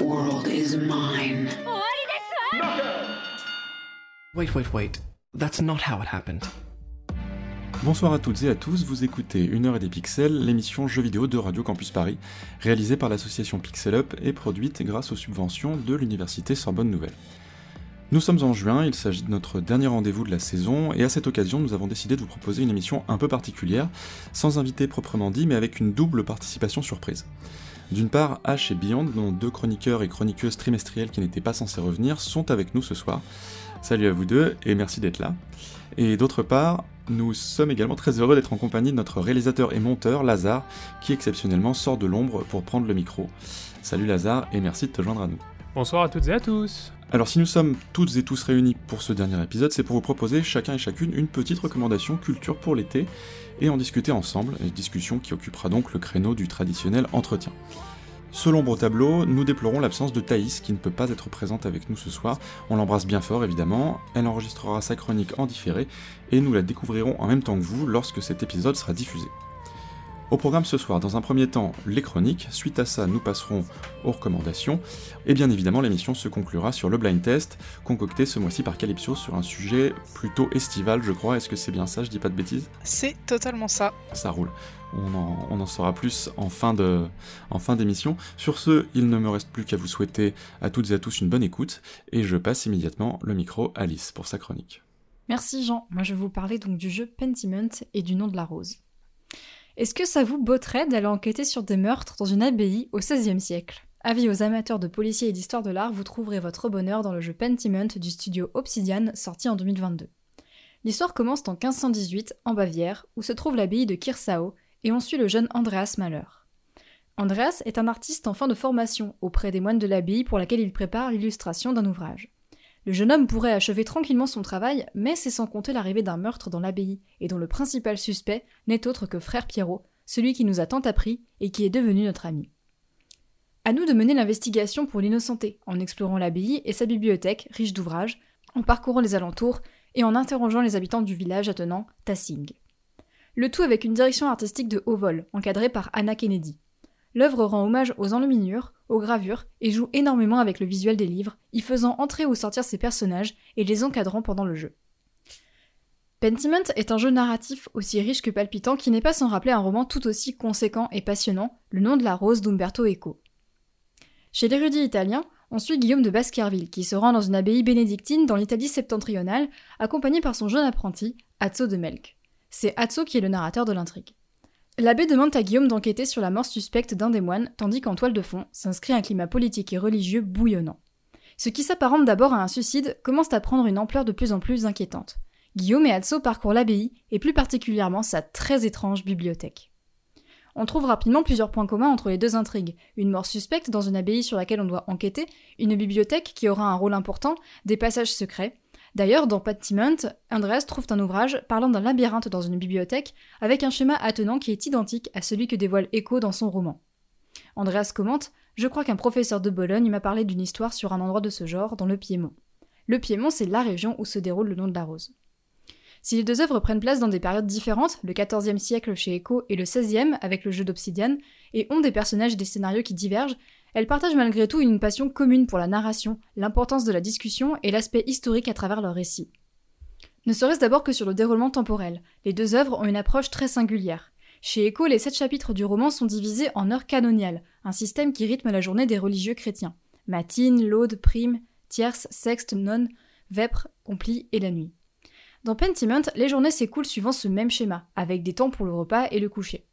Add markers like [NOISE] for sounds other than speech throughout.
world is mine. Wait, wait, wait. That's not how it happened. Bonsoir à toutes et à tous, vous écoutez Une heure et des pixels, l'émission jeux vidéo de Radio Campus Paris, réalisée par l'association Pixel Up et produite grâce aux subventions de l'université Sorbonne Nouvelle. Nous sommes en juin, il s'agit de notre dernier rendez-vous de la saison, et à cette occasion nous avons décidé de vous proposer une émission un peu particulière, sans invité proprement dit, mais avec une double participation surprise. D'une part, H et Beyond, nos deux chroniqueurs et chroniqueuses trimestriels qui n'étaient pas censés revenir, sont avec nous ce soir. Salut à vous deux et merci d'être là. Et d'autre part, nous sommes également très heureux d'être en compagnie de notre réalisateur et monteur, Lazare, qui exceptionnellement sort de l'ombre pour prendre le micro. Salut Lazare et merci de te joindre à nous. Bonsoir à toutes et à tous Alors si nous sommes toutes et tous réunis pour ce dernier épisode, c'est pour vous proposer chacun et chacune une petite recommandation culture pour l'été et en discuter ensemble, une discussion qui occupera donc le créneau du traditionnel entretien. Selon l'ombre au tableau, nous déplorons l'absence de Thaïs qui ne peut pas être présente avec nous ce soir. On l'embrasse bien fort évidemment, elle enregistrera sa chronique en différé et nous la découvrirons en même temps que vous lorsque cet épisode sera diffusé. Au programme ce soir, dans un premier temps, les chroniques, suite à ça nous passerons aux recommandations, et bien évidemment l'émission se conclura sur le blind test, concocté ce mois-ci par Calypso sur un sujet plutôt estival je crois, est-ce que c'est bien ça, je dis pas de bêtises? C'est totalement ça. Ça roule. On en, on en saura plus en fin de, en fin d'émission. Sur ce, il ne me reste plus qu'à vous souhaiter à toutes et à tous une bonne écoute, et je passe immédiatement le micro à Alice pour sa chronique. Merci Jean, moi je vais vous parler donc du jeu Pentiment et du nom de la rose. Est-ce que ça vous botterait d'aller enquêter sur des meurtres dans une abbaye au XVIe siècle? Avis aux amateurs de policiers et d'histoire de l'art, vous trouverez votre bonheur dans le jeu Pentiment du studio Obsidian sorti en 2022. L'histoire commence en 1518 en Bavière, où se trouve l'abbaye de Kirsau, et on suit le jeune Andreas Mahler. Andreas est un artiste en fin de formation auprès des moines de l'abbaye pour laquelle il prépare l'illustration d'un ouvrage. Le jeune homme pourrait achever tranquillement son travail, mais c'est sans compter l'arrivée d'un meurtre dans l'abbaye, et dont le principal suspect n'est autre que frère Pierrot, celui qui nous a tant appris et qui est devenu notre ami. À nous de mener l'investigation pour l'innocenter, en explorant l'abbaye et sa bibliothèque, riche d'ouvrages, en parcourant les alentours et en interrogeant les habitants du village attenant Tassing. Le tout avec une direction artistique de haut vol, encadrée par Anna Kennedy. L'œuvre rend hommage aux enluminures, aux gravures et joue énormément avec le visuel des livres, y faisant entrer ou sortir ses personnages et les encadrant pendant le jeu. Pentiment est un jeu narratif aussi riche que palpitant qui n'est pas sans rappeler un roman tout aussi conséquent et passionnant, Le nom de la rose d'Umberto Eco. Chez l'érudit italien, on suit Guillaume de Baskerville qui se rend dans une abbaye bénédictine dans l'Italie septentrionale, accompagné par son jeune apprenti, Azzo de Melk. C'est Azzo qui est le narrateur de l'intrigue. L'abbé demande à Guillaume d'enquêter sur la mort suspecte d'un des moines, tandis qu'en toile de fond s'inscrit un climat politique et religieux bouillonnant. Ce qui s'apparente d'abord à un suicide commence à prendre une ampleur de plus en plus inquiétante. Guillaume et Atso parcourent l'abbaye, et plus particulièrement sa très étrange bibliothèque. On trouve rapidement plusieurs points communs entre les deux intrigues. Une mort suspecte dans une abbaye sur laquelle on doit enquêter, une bibliothèque qui aura un rôle important, des passages secrets, D'ailleurs, dans Pentiment, Andreas trouve un ouvrage parlant d'un labyrinthe dans une bibliothèque avec un schéma attenant qui est identique à celui que dévoile Echo dans son roman. Andreas commente Je crois qu'un professeur de Bologne m'a parlé d'une histoire sur un endroit de ce genre dans le Piémont. Le Piémont, c'est la région où se déroule le nom de la rose. Si les deux œuvres prennent place dans des périodes différentes, le XIVe siècle chez Echo et le XVIe avec le jeu d'Obsidian, et ont des personnages et des scénarios qui divergent, elles partagent malgré tout une passion commune pour la narration, l'importance de la discussion et l'aspect historique à travers leur récit. Ne serait-ce d'abord que sur le déroulement temporel, les deux œuvres ont une approche très singulière. Chez Echo, les sept chapitres du roman sont divisés en heures canoniales, un système qui rythme la journée des religieux chrétiens. Matine, laude, prime, tierce, sexte, nonne, vêpres, complis et la nuit. Dans Pentiment, les journées s'écoulent suivant ce même schéma, avec des temps pour le repas et le coucher.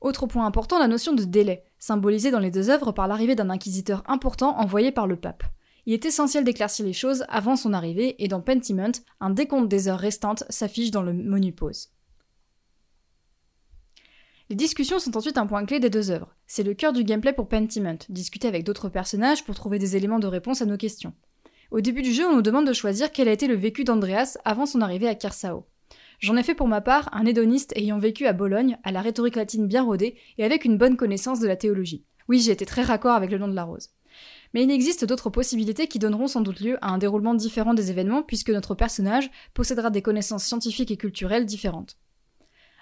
Autre point important, la notion de délai, symbolisée dans les deux œuvres par l'arrivée d'un inquisiteur important envoyé par le pape. Il est essentiel d'éclaircir les choses avant son arrivée, et dans Pentiment, un décompte des heures restantes s'affiche dans le menu pause. Les discussions sont ensuite un point clé des deux œuvres. C'est le cœur du gameplay pour Pentiment, discuter avec d'autres personnages pour trouver des éléments de réponse à nos questions. Au début du jeu, on nous demande de choisir quel a été le vécu d'Andreas avant son arrivée à Kersao. J'en ai fait pour ma part un hédoniste ayant vécu à Bologne, à la rhétorique latine bien rodée et avec une bonne connaissance de la théologie. Oui, j'ai été très raccord avec le nom de la rose. Mais il existe d'autres possibilités qui donneront sans doute lieu à un déroulement différent des événements puisque notre personnage possédera des connaissances scientifiques et culturelles différentes.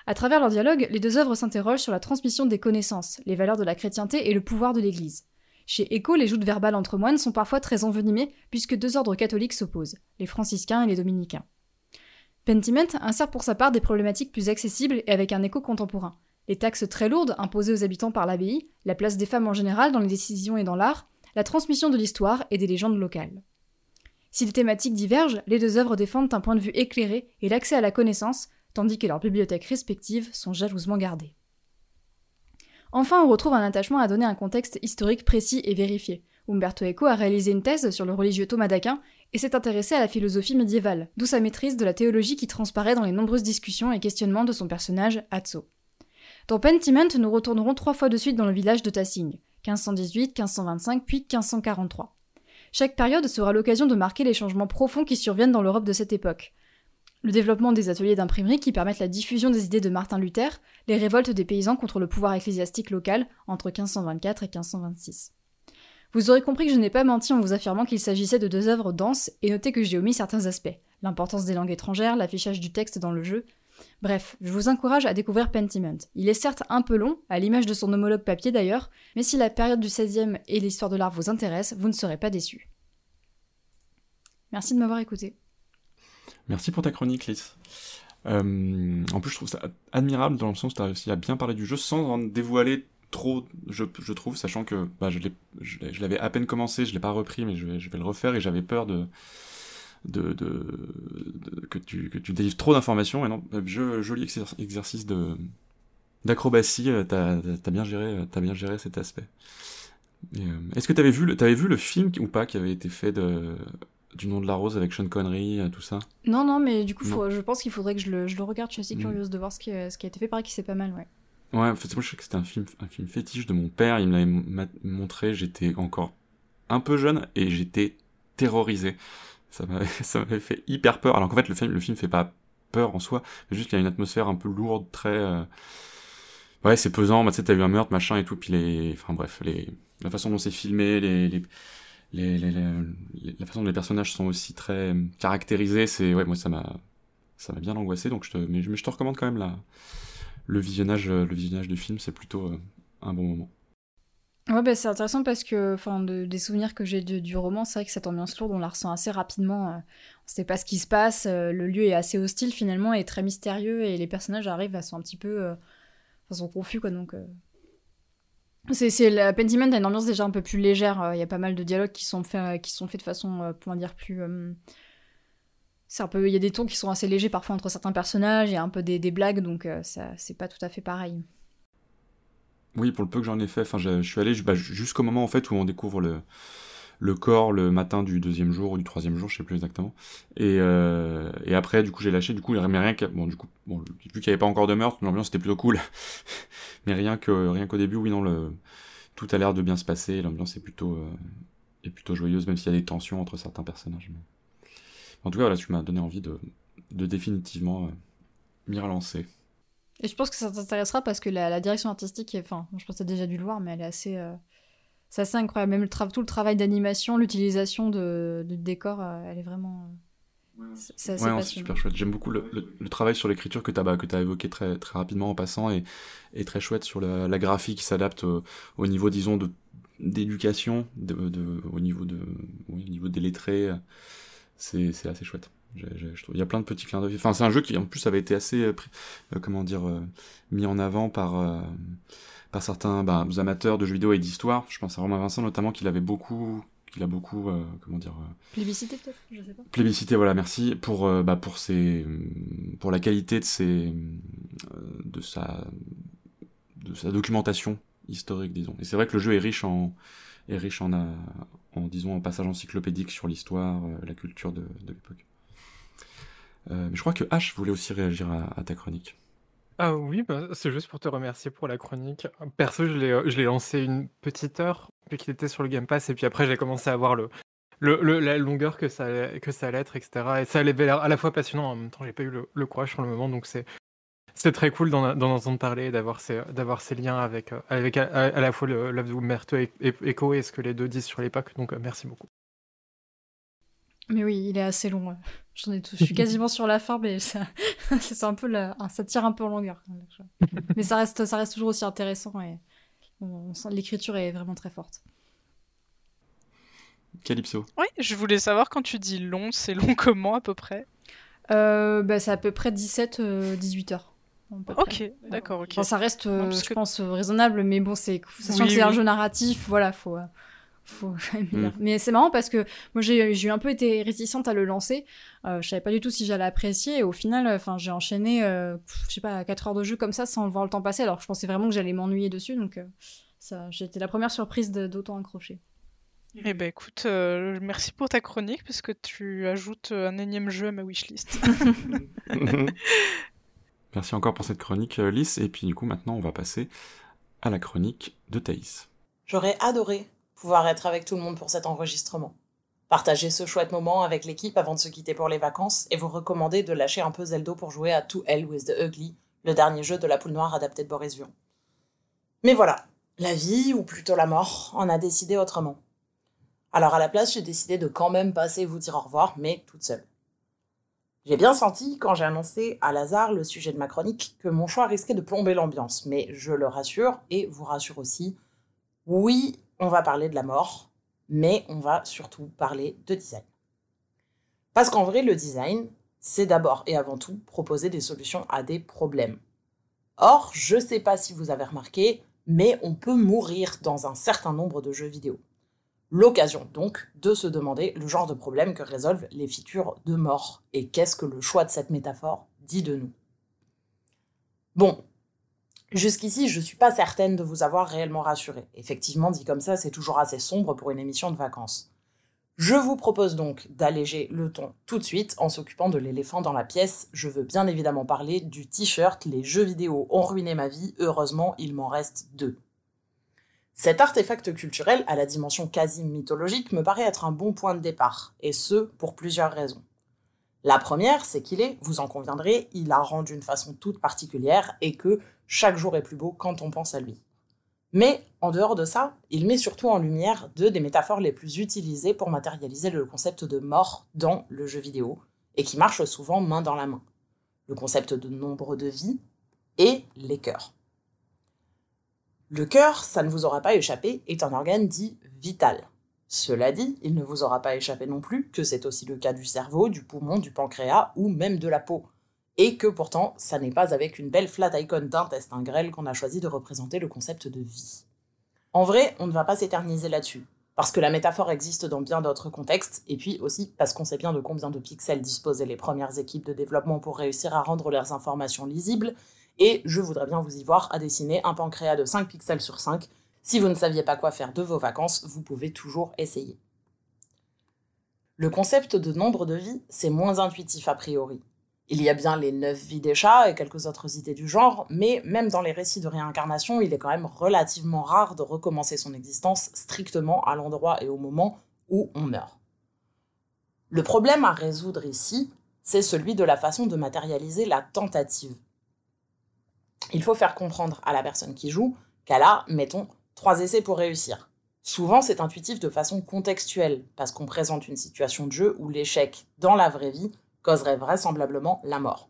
À travers leur dialogue, les deux œuvres s'interrogent sur la transmission des connaissances, les valeurs de la chrétienté et le pouvoir de l'Église. Chez Echo, les joutes verbales entre moines sont parfois très envenimées puisque deux ordres catholiques s'opposent, les franciscains et les dominicains. Pentiment insère pour sa part des problématiques plus accessibles et avec un écho contemporain. Les taxes très lourdes imposées aux habitants par l'abbaye, la place des femmes en général dans les décisions et dans l'art, la transmission de l'histoire et des légendes locales. Si les thématiques divergent, les deux œuvres défendent un point de vue éclairé et l'accès à la connaissance, tandis que leurs bibliothèques respectives sont jalousement gardées. Enfin, on retrouve un attachement à donner un contexte historique précis et vérifié. Umberto Eco a réalisé une thèse sur le religieux Thomas d'Aquin et s'est intéressé à la philosophie médiévale, d'où sa maîtrise de la théologie qui transparaît dans les nombreuses discussions et questionnements de son personnage, Atso. Dans Pentiment, nous retournerons trois fois de suite dans le village de Tassing, 1518, 1525 puis 1543. Chaque période sera l'occasion de marquer les changements profonds qui surviennent dans l'Europe de cette époque. Le développement des ateliers d'imprimerie qui permettent la diffusion des idées de Martin Luther, les révoltes des paysans contre le pouvoir ecclésiastique local entre 1524 et 1526. Vous aurez compris que je n'ai pas menti en vous affirmant qu'il s'agissait de deux œuvres denses et notez que j'ai omis certains aspects, l'importance des langues étrangères, l'affichage du texte dans le jeu, Bref, je vous encourage à découvrir Pentiment. Il est certes un peu long, à l'image de son homologue papier d'ailleurs, mais si la période du XVIe et l'histoire de l'art vous intéressent, vous ne serez pas déçus. Merci de m'avoir écouté. Merci pour ta chronique, Lys. Euh, en plus, je trouve ça admirable dans le sens où tu as réussi à bien parler du jeu sans en dévoiler trop, je, trouve, sachant que bah, je l'avais à peine commencé, je l'ai pas repris, mais je vais, je vais le refaire et j'avais peur de, de, de, que, tu, que tu délivres trop d'informations. Et non, joli exercice de d'acrobatie, euh, t'as as bien géré, euh, as bien géré cet aspect. Euh, est-ce que t'avais vu, le, avais vu le film ou pas qui avait été fait de, du nom de la rose avec Sean Connery, tout ça? Non, non, mais du coup, je pense qu'il faudrait que je le, je le, regarde. Je suis assez mm. curieuse de voir ce qui, ce qui a été fait. Pareil, qui c'est pas mal, ouais. Ouais, en fait, moi je sais que c'était un film, un film fétiche de mon père. Il me l'avait montré. J'étais encore un peu jeune et j'étais terrorisé. [LAUGHS] ça m'avait fait hyper peur. Alors qu'en fait, le film, le film fait pas peur en soi, mais juste qu'il y a une atmosphère un peu lourde, très. Euh, ouais, c'est pesant, bah, tu sais, t'as eu un meurtre, machin et tout, puis les. Enfin bref, les... la façon dont c'est filmé, les. les... Les, les, la façon dont les personnages sont aussi très euh, caractérisés, c'est ouais moi ça m'a ça m'a bien angoissé donc je te mais, je te recommande quand même la le visionnage le visionnage du film c'est plutôt euh, un bon moment. Ouais, bah, c'est intéressant parce que, des souvenirs que j'ai du, roman, c'est vrai que cette ambiance lourde, on la ressent assez rapidement. Euh, on sait pas ce qui se passe, euh, le lieu est assez hostile finalement, et très mystérieux, et les personnages arrivent, à sont un petit peu, euh, sont confus quoi, donc. C'est, c'est la Pentiment a une ambiance déjà un peu plus légère. Il y a pas mal de dialogues qui sont faits, qui sont faits de façon, comment dire, plus. Il y a des tons qui sont assez légers parfois entre certains personnages, il y a un peu des, blagues, donc ça, c'est pas tout à fait pareil. Oui, pour le peu que j'en ai fait, enfin, je, suis allé bah, jusqu'au moment en fait où on découvre le, le corps le matin du deuxième jour ou du troisième jour, je sais plus exactement. Et, euh, après, du coup, j'ai lâché. Du coup, rien. Bon, du coup, bon, vu qu'il n'y avait pas encore de meurtre, l'ambiance était plutôt cool. [LAUGHS] Mais rien que rien qu'au début, oui, non, tout a l'air de bien se passer. L'ambiance est plutôt euh, est plutôt joyeuse, même s'il y a des tensions entre certains personnages. En tout cas, voilà, tu m'as donné envie de, de définitivement euh, m'y relancer. Et je pense que ça t'intéressera parce que la, direction artistique, est, enfin, je pense que t'as déjà dû le voir, mais elle est assez, euh, c'est assez incroyable. Même le tout le travail d'animation, l'utilisation de, de décor, euh, elle est vraiment. Euh, c'est ouais, super chouette. J'aime beaucoup le, le, travail sur l'écriture que tu as, bah, as évoqué très, très rapidement en passant et, et très chouette sur la, la graphie qui s'adapte au, au, niveau, disons, de d'éducation, de, de, au niveau de, au niveau des lettrés. C'est assez chouette. Il y a plein de petits clins d'œil. Enfin, c'est un jeu qui, en plus, avait été assez, euh, euh, comment dire, euh, mis en avant par, par certains bah, amateurs de jeux vidéo et d'histoire. Je pense à Romain Vincent, notamment, qu'il avait beaucoup, qu'il a beaucoup, comment dire. Plébiscité, peut-être Je sais pas. Plébiscité, voilà, merci. Pour, bah, pour, ses, pour la qualité de, ses, de, sa, de sa documentation historique, disons. Et c'est vrai que le jeu est riche en, est riche en, en disons, en passage encyclopédique sur l'histoire, la culture de, l'époque. Euh, mais je crois que H voulait aussi réagir à, ta chronique. Ah oui, bah, c'est juste pour te remercier pour la chronique. Perso, je l'ai, euh, lancé une petite heure, puis qu'il était sur le Game Pass, et puis après j'ai commencé à voir le, la longueur que ça, allait- que ça allait être, etc. Et ça l'air à la fois passionnant, en même temps j'ai pas eu le, le courage sur le moment, donc c'est, c'est très cool d'en, d'en entendre parler, d'avoir ces, d'avoir ces liens avec, euh, avec à, à- à la fois le, l'œuvre de Umberto et, et Eco et ce que les deux disent sur l'époque, donc euh, merci beaucoup. Mais oui, il est assez long. ouais. J'en ai tout. Je suis quasiment sur la fin, mais ça, [LAUGHS] c'est un peu la- ça tire un peu en longueur. Mais ça reste, ça reste toujours aussi intéressant et on, on sent l'écriture est vraiment très forte. Calypso. Oui, je voulais savoir quand tu dis long, c'est long comment à peu près? Euh, bah, c'est à peu près 17-18 heures. Ok, d'accord, ok. Enfin, ça reste, euh, Non, je que- pense, euh, raisonnable, mais bon, c'est, sachant Oui, que c'est un jeu narratif, voilà, faut, euh, faut [LAUGHS] Mm. Mais c'est marrant parce que moi, j'ai, j'ai un peu été réticente à le lancer. Euh, je savais pas du tout si j'allais apprécier, et au final, enfin, j'ai enchaîné, euh, je sais pas, 4 heures de jeu comme ça sans voir le temps passer, alors que je pensais vraiment que j'allais m'ennuyer dessus, donc euh, ça, j'ai été la première surprise de- d'autant accrocher. Eh ben écoute, euh, merci pour ta chronique parce que tu ajoutes un énième jeu à ma wishlist. [LAUGHS] [LAUGHS] Merci encore pour cette chronique, euh, Lys. Et puis du coup, maintenant, on va passer à la chronique de Thaïs. J'aurais adoré pouvoir être avec tout le monde pour cet enregistrement. Partager ce chouette moment avec l'équipe avant de se quitter pour les vacances et vous recommander de lâcher un peu Zeldo pour jouer à To Hell with the Ugly, le dernier jeu de la poule noire adapté de Boris. Mais voilà, la vie, ou plutôt la mort, en a décidé autrement. Alors à la place, j'ai décidé de quand même passer vous dire au revoir, mais toute seule. J'ai bien senti, quand j'ai annoncé à Lazare le sujet de ma chronique, que mon choix risquait de plomber l'ambiance, mais je le rassure, et vous rassure aussi, oui, on va parler de la mort, mais on va surtout parler de design. Parce qu'en vrai, le design, c'est d'abord et avant tout proposer des solutions à des problèmes. Or, je sais pas si vous avez remarqué, mais on peut mourir dans un certain nombre de jeux vidéo. L'occasion donc de se demander le genre de problème que résolvent les features de mort et qu'est-ce que le choix de cette métaphore dit de nous? Bon, jusqu'ici je suis pas certaine de vous avoir réellement rassuré. Effectivement, dit comme ça, c'est toujours assez sombre pour une émission de vacances. Je vous propose donc d'alléger le ton tout de suite en s'occupant de l'éléphant dans la pièce. Je veux bien évidemment parler du t-shirt Les jeux vidéo ont ruiné ma vie, heureusement il m'en reste deux. Cet artefact culturel à la dimension quasi mythologique me paraît être un bon point de départ, et ce, pour plusieurs raisons. La première, c'est qu'il est, vous en conviendrez, hilarant d'une façon toute particulière, et que chaque jour est plus beau quand on pense à lui. Mais, en dehors de ça, il met surtout en lumière deux des métaphores les plus utilisées pour matérialiser le concept de mort dans le jeu vidéo, et qui marchent souvent main dans la main. Le concept de nombre de vies et les cœurs. Le cœur, ça ne vous aura pas échappé, est un organe dit vital. Cela dit, il ne vous aura pas échappé non plus que c'est aussi le cas du cerveau, du poumon, du pancréas ou même de la peau. Et que pourtant, ça n'est pas avec une belle flat icon d'intestin grêle qu'on a choisi de représenter le concept de vie. En vrai, on ne va pas s'éterniser là-dessus, parce que la métaphore existe dans bien d'autres contextes, et puis aussi parce qu'on sait bien de combien de pixels disposaient les premières équipes de développement pour réussir à rendre leurs informations lisibles, et je voudrais bien vous y voir à dessiner un pancréas de 5 pixels sur 5. Si vous ne saviez pas quoi faire de vos vacances, vous pouvez toujours essayer. Le concept de nombre de vies, c'est moins intuitif a priori. Il y a bien les 9 vies des chats et quelques autres idées du genre, mais même dans les récits de réincarnation, il est quand même relativement rare de recommencer son existence strictement à l'endroit et au moment où on meurt. Le problème à résoudre ici, c'est celui de la façon de matérialiser la tentative il faut faire comprendre à la personne qui joue qu'elle a, mettons, trois essais pour réussir. Souvent, c'est intuitif de façon contextuelle, parce qu'on présente une situation de jeu où l'échec dans la vraie vie causerait vraisemblablement la mort.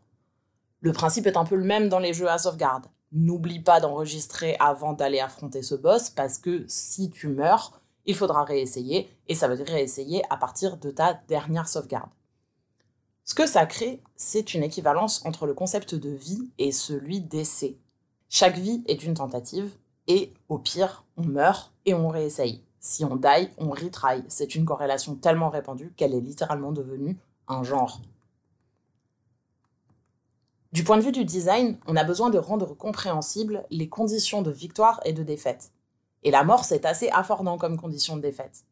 Le principe est un peu le même dans les jeux à sauvegarde. N'oublie pas d'enregistrer avant d'aller affronter ce boss, parce que si tu meurs, il faudra réessayer, et ça veut dire réessayer à partir de ta dernière sauvegarde. Ce que ça crée, c'est une équivalence entre le concept de vie et celui d'essai. Chaque vie est une tentative, et au pire, on meurt et on réessaye. Si on die, on retry. C'est une corrélation tellement répandue qu'elle est littéralement devenue un genre. Du point de vue du design, on a besoin de rendre compréhensibles les conditions de victoire et de défaite. Et la mort, c'est assez affordant comme condition de défaite.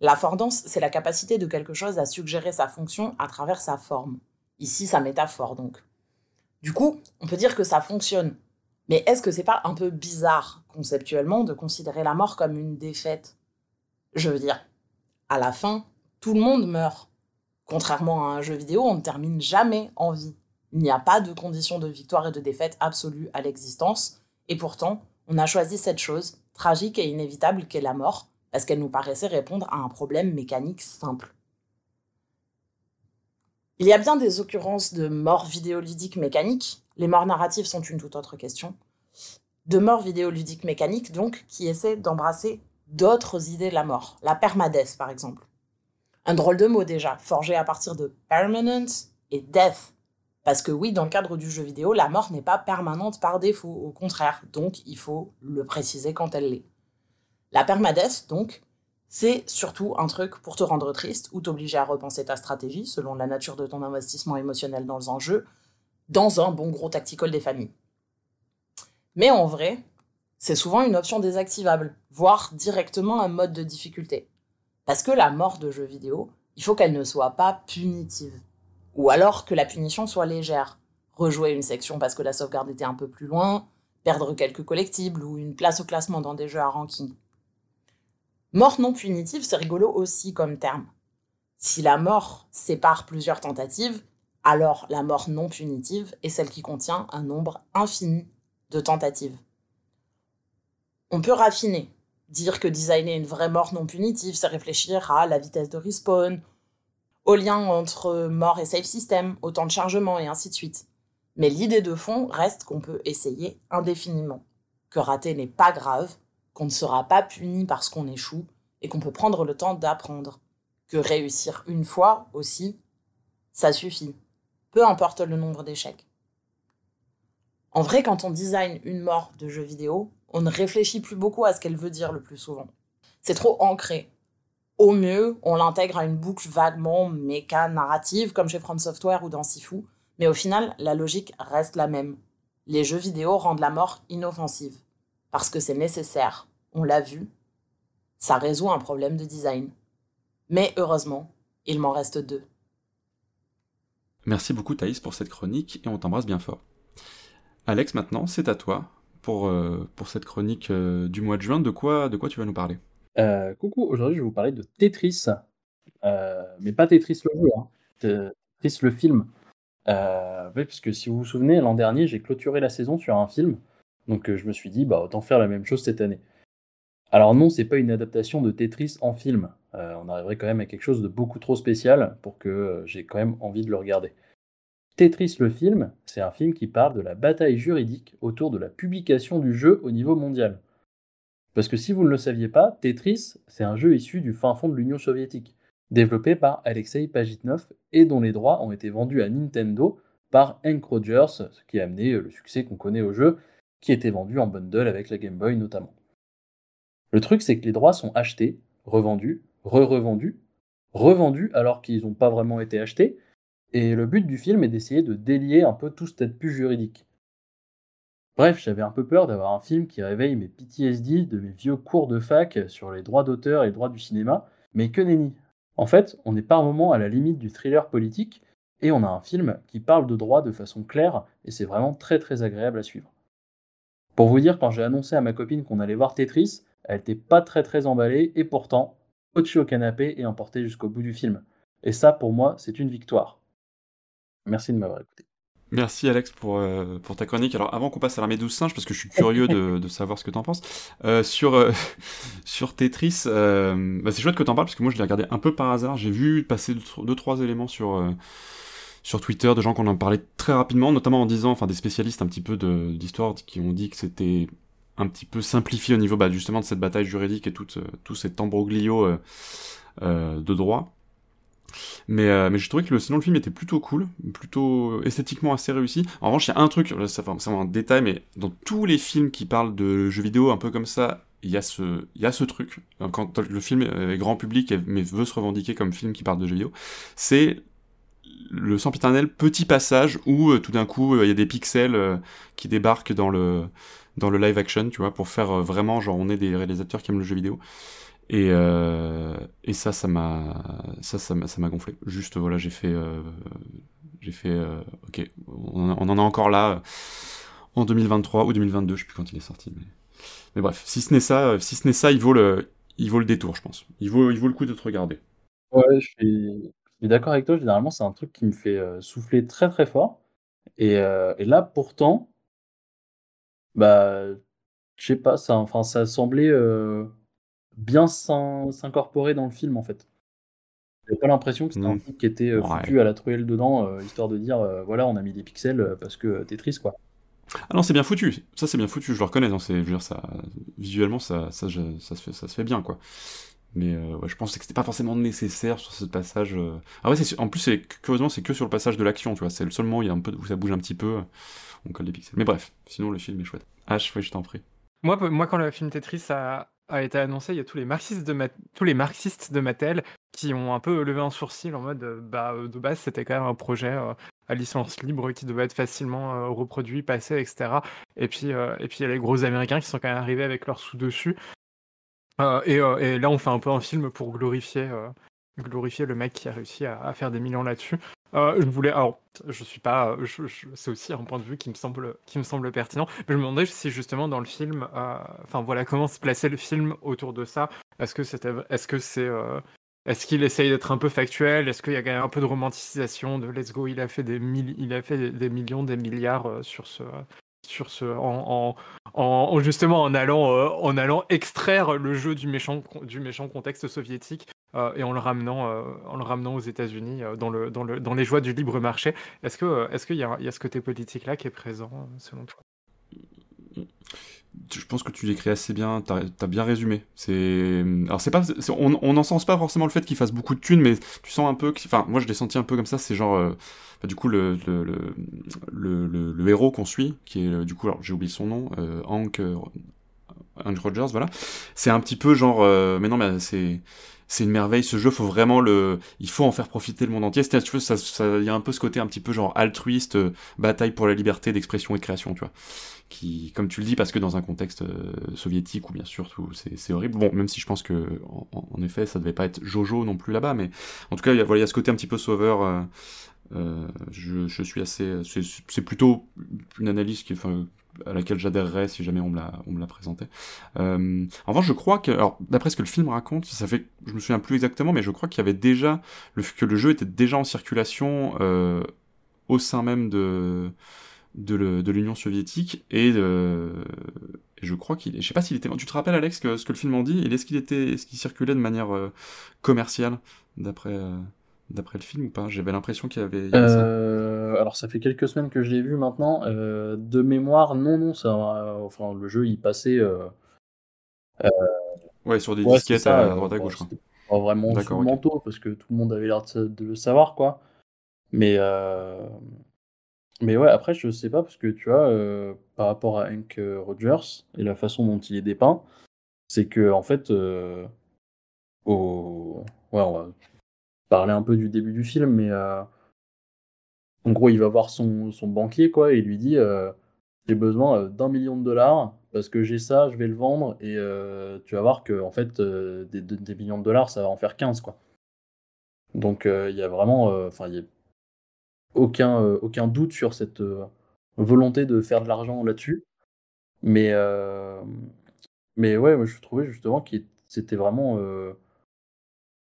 L'affordance, c'est la capacité de quelque chose à suggérer sa fonction à travers sa forme. Ici, sa métaphore donc. Du coup, on peut dire que ça fonctionne. Mais est-ce que c'est pas un peu bizarre conceptuellement de considérer la mort comme une défaite? Je veux dire, à la fin, tout le monde meurt. Contrairement à un jeu vidéo, on ne termine jamais en vie. Il n'y a pas de condition de victoire et de défaite absolue à l'existence, et pourtant, on a choisi cette chose, tragique et inévitable qu'est la mort, parce qu'elle nous paraissait répondre à un problème mécanique simple. Il y a bien des occurrences de morts vidéoludiques mécaniques, les morts narratives sont une toute autre question, de morts vidéoludiques mécaniques donc, qui essaient d'embrasser d'autres idées de la mort, la permadesse par exemple. Un drôle de mot déjà, forgé à partir de permanent et death. Parce que oui, dans le cadre du jeu vidéo, la mort n'est pas permanente par défaut, au contraire, donc il faut le préciser quand elle l'est. La permadesse, donc, c'est surtout un truc pour te rendre triste ou t'obliger à repenser ta stratégie selon la nature de ton investissement émotionnel dans un jeu, dans un bon gros tactical des familles. Mais en vrai, c'est souvent une option désactivable, voire directement un mode de difficulté. Parce que la mort de jeu vidéo, il faut qu'elle ne soit pas punitive. Ou alors que la punition soit légère. Rejouer une section parce que la sauvegarde était un peu plus loin, perdre quelques collectibles ou une place au classement dans des jeux à ranking. Mort non punitive, c'est rigolo aussi comme terme. Si la mort sépare plusieurs tentatives, alors la mort non punitive est celle qui contient un nombre infini de tentatives. On peut raffiner, dire que designer une vraie mort non punitive, c'est réfléchir à la vitesse de respawn, au lien entre mort et save system, au temps de chargement et ainsi de suite. Mais l'idée de fond reste qu'on peut essayer indéfiniment, que rater n'est pas grave, qu'on ne sera pas puni parce qu'on échoue et qu'on peut prendre le temps d'apprendre, que réussir une fois aussi, ça suffit, peu importe le nombre d'échecs. En vrai, quand on design une mort de jeu vidéo, on ne réfléchit plus beaucoup à ce qu'elle veut dire le plus souvent. C'est trop ancré. Au mieux, on l'intègre à une boucle vaguement méca narrative comme chez From Software ou dans Sifu, mais au final, la logique reste la même. Les jeux vidéo rendent la mort inoffensive, parce que c'est nécessaire, on l'a vu, ça résout un problème de design. Mais heureusement, il m'en reste deux. Merci beaucoup Thaïs pour cette chronique et on t'embrasse bien fort. Alex, maintenant, c'est à toi pour, euh, pour cette chronique euh, du mois de juin. De quoi, de quoi tu vas nous parler? Euh, Coucou, aujourd'hui je vais vous parler de Tetris. mais pas Tetris le jeu, hein. Tetris le film. oui, parce que si vous vous souvenez, l'an dernier, j'ai clôturé la saison sur un film. Donc je me suis dit, bah, autant faire la même chose cette année. Alors non, c'est pas une adaptation de Tetris en film. Euh, on arriverait quand même à quelque chose de beaucoup trop spécial pour que euh, j'ai quand même envie de le regarder. Tetris le film, c'est un film qui parle de la bataille juridique autour de la publication du jeu au niveau mondial. Parce que si vous ne le saviez pas, Tetris, c'est un jeu issu du fin fond de l'Union soviétique, développé par Alexei Pajitnov et dont les droits ont été vendus à Nintendo par Hank Rogers, ce qui a amené le succès qu'on connaît au jeu, qui était vendu en bundle avec la Game Boy notamment. Le truc, c'est que les droits sont achetés, revendus, re-revendus, revendus alors qu'ils n'ont pas vraiment été achetés, et le but du film est d'essayer de délier un peu tout ce tête plus juridique. Bref, j'avais un peu peur d'avoir un film qui réveille mes PTSD de mes vieux cours de fac sur les droits d'auteur et les droits du cinéma, mais que nenni. En fait, on est par moment à la limite du thriller politique, et on a un film qui parle de droits de façon claire, et c'est vraiment très très agréable à suivre. Pour vous dire, quand j'ai annoncé à ma copine qu'on allait voir Tetris, elle n'était pas très très emballée et pourtant, au au canapé et emportée jusqu'au bout du film. Et ça, pour moi, c'est une victoire. Merci de m'avoir écouté. Merci Alex pour, euh, pour ta chronique. Alors avant qu'on passe à l'armée 12 singes, parce que je suis curieux de, savoir ce que t'en penses, euh, sur, euh, [LAUGHS] sur Tetris, bah, c'est chouette que t'en parles, parce que moi je l'ai regardé un peu par hasard. J'ai vu passer deux, trois éléments sur, sur Twitter de gens qu'on en parlait très rapidement, notamment en disant, enfin des spécialistes un petit peu d'histoire qui ont dit que c'était un petit peu simplifié au niveau bah, justement de cette bataille juridique et tout, euh, tout cet ambroglio euh, euh, de droit. Mais, mais je trouvais que le, sinon le film était plutôt cool, plutôt esthétiquement assez réussi. En revanche, il y a un truc, ça c'est un détail, mais dans tous les films qui parlent de jeux vidéo un peu comme ça, il y a ce, y a ce truc. Quand le film est grand public mais veut se revendiquer comme film qui parle de jeux vidéo, c'est le sempiternel petit passage où tout d'un coup il y a des pixels qui débarquent dans le dans le live action, tu vois, pour faire euh, vraiment genre on est des réalisateurs qui aiment le jeu vidéo. Et, euh, et ça, ça m'a, ça, ça m'a, gonflé. Juste, voilà, j'ai fait, euh, j'ai fait, ok, on, en a encore là en 2023 ou 2022, je sais plus quand il est sorti. Mais, bref, si ce n'est ça, si ce n'est ça, il vaut le, il vaut le détour, je pense. Il vaut, il vaut le coup d'être regardé. Ouais, je suis, d'accord avec toi. Généralement, c'est un truc qui me fait souffler très très fort. Et, et là, pourtant, bah, je sais pas, ça, enfin, ça semblait euh, bien s'in- s'incorporer dans le film en fait. J'ai pas l'impression que c'était un Mm. truc qui était euh, Ouais. foutu à la truelle dedans, euh, histoire de dire euh, voilà, on a mis des pixels parce que euh, Tetris quoi. Ah non, c'est bien foutu. Ça, c'est bien foutu. Je le reconnais. hein, c'est, je veux dire, ça, visuellement, ça, ça, je- ça, se fait, ça se fait bien, quoi. Mais euh, ouais, je pensais que c'était pas forcément nécessaire sur ce passage. euh. Ah ouais, en plus, c'est, curieusement, c'est que sur le passage de l'action, tu vois. C'est le seul moment où, il y a un peu, où ça bouge un petit peu. On colle des pixels. Mais bref, sinon, le film est chouette. H, ouais, je t'en prie. Moi, moi, quand le film Tetris a, a été annoncé, il y a tous les marxistes de, tous les marxistes de Mattel qui ont un peu levé un sourcil en mode euh, bah, euh, de base, c'était quand même un projet euh, à licence libre qui devait être facilement reproduit, passé, etc. Et puis, et puis, il y a les gros américains qui sont quand même arrivés avec leur sous dessus. Euh, et, là, on fait un peu un film pour glorifier, glorifier le mec qui a réussi à, faire des millions là-dessus. Euh, je voulais, alors, je suis pas, je- c'est aussi un point de vue qui me semble, qui me semble pertinent. Mais je me demandais si justement dans le film, euh, enfin voilà, comment se plaçait le film autour de ça. Est-ce que c'était, est-ce que c'est, euh, est-ce qu'il essaye d'être un peu factuel? Est-ce qu'il y a un peu de romanticisation de Let's Go Il a fait des mille, il a fait des, millions, des milliards euh, sur ce, sur ce, en, en, en- justement en allant, euh, en allant extraire le jeu du méchant, du méchant contexte soviétique euh, et en le ramenant, euh, en le ramenant aux États-Unis dans, le, dans, le, dans les joies du libre marché. Est-ce que, est-ce qu'il y a, y a ce côté politique là qui est présent selon toi? Je pense que tu l'écris assez bien, t'as as bien résumé. Alors c'est pas, on on n'en sens pas forcément le fait qu'il fasse beaucoup de thunes, mais tu sens un peu, enfin moi je l'ai senti un peu comme ça. C'est genre, bah, du coup le le, le, le, le- héros qu'on suit, qui est euh, du coup, alors j'ai oublié son nom, euh, Hank, euh, Hank Rogers, voilà. C'est un petit peu genre, euh, mais non mais c'est c'est une merveille ce jeu, faut vraiment le, il faut en faire profiter le monde entier. C'est-à-dire, tu vois, ça, il y a un peu ce côté un petit peu genre altruiste, bataille pour la liberté d'expression et de création, tu vois qui, comme tu le dis, parce que dans un contexte euh, soviétique où bien sûr tout c'est horrible. Bon, même si je pense que en, effet ça devait pas être Jojo non plus là-bas, mais en tout cas il y a, ce côté un petit peu sauveur. euh, euh, je, suis assez, c'est plutôt une analyse à laquelle j'adhérerais si jamais on me la, on me présentait. Euh, en revanche, je crois que, alors d'après ce que le film raconte, ça fait, je me souviens plus exactement, mais je crois qu'il y avait déjà que le jeu était déjà en circulation au sein même de de l'Union soviétique et, je crois qu'il je sais pas s'il était tu te rappelles Alex que ce que le film en dit? Et est-ce qu'il était est-ce qu'il circulait de manière euh, commerciale d'après euh, d'après le film ou pas? J'avais l'impression qu'il y avait, il y avait ça. Euh, alors ça fait quelques semaines que je l'ai vu maintenant. De mémoire, non, non, ça, enfin le jeu il passait. ouais sur des ouais, disquettes ça, à droite à gauche quoi. Pas vraiment sous D'accord, le ok. manteau parce que tout le monde avait l'air de, le savoir quoi. Mais mais ouais, après je sais pas parce que tu vois euh, par rapport à Hank euh, Rogers et la façon dont il est dépeint, c'est que en fait euh, au ouais on va parler un peu du début du film, mais en gros, il va voir son, son banquier, quoi, et il lui dit J'ai besoin d'un million de dollars parce que j'ai ça, je vais le vendre, et tu vas voir que, en fait, des, des- millions de dollars, ça va en faire 15, quoi. Donc, il y a vraiment. Enfin, aucun, euh, aucun doute sur cette euh, volonté de faire de l'argent là-dessus. Mais, euh, mais ouais, moi, je trouvais justement que c'était vraiment.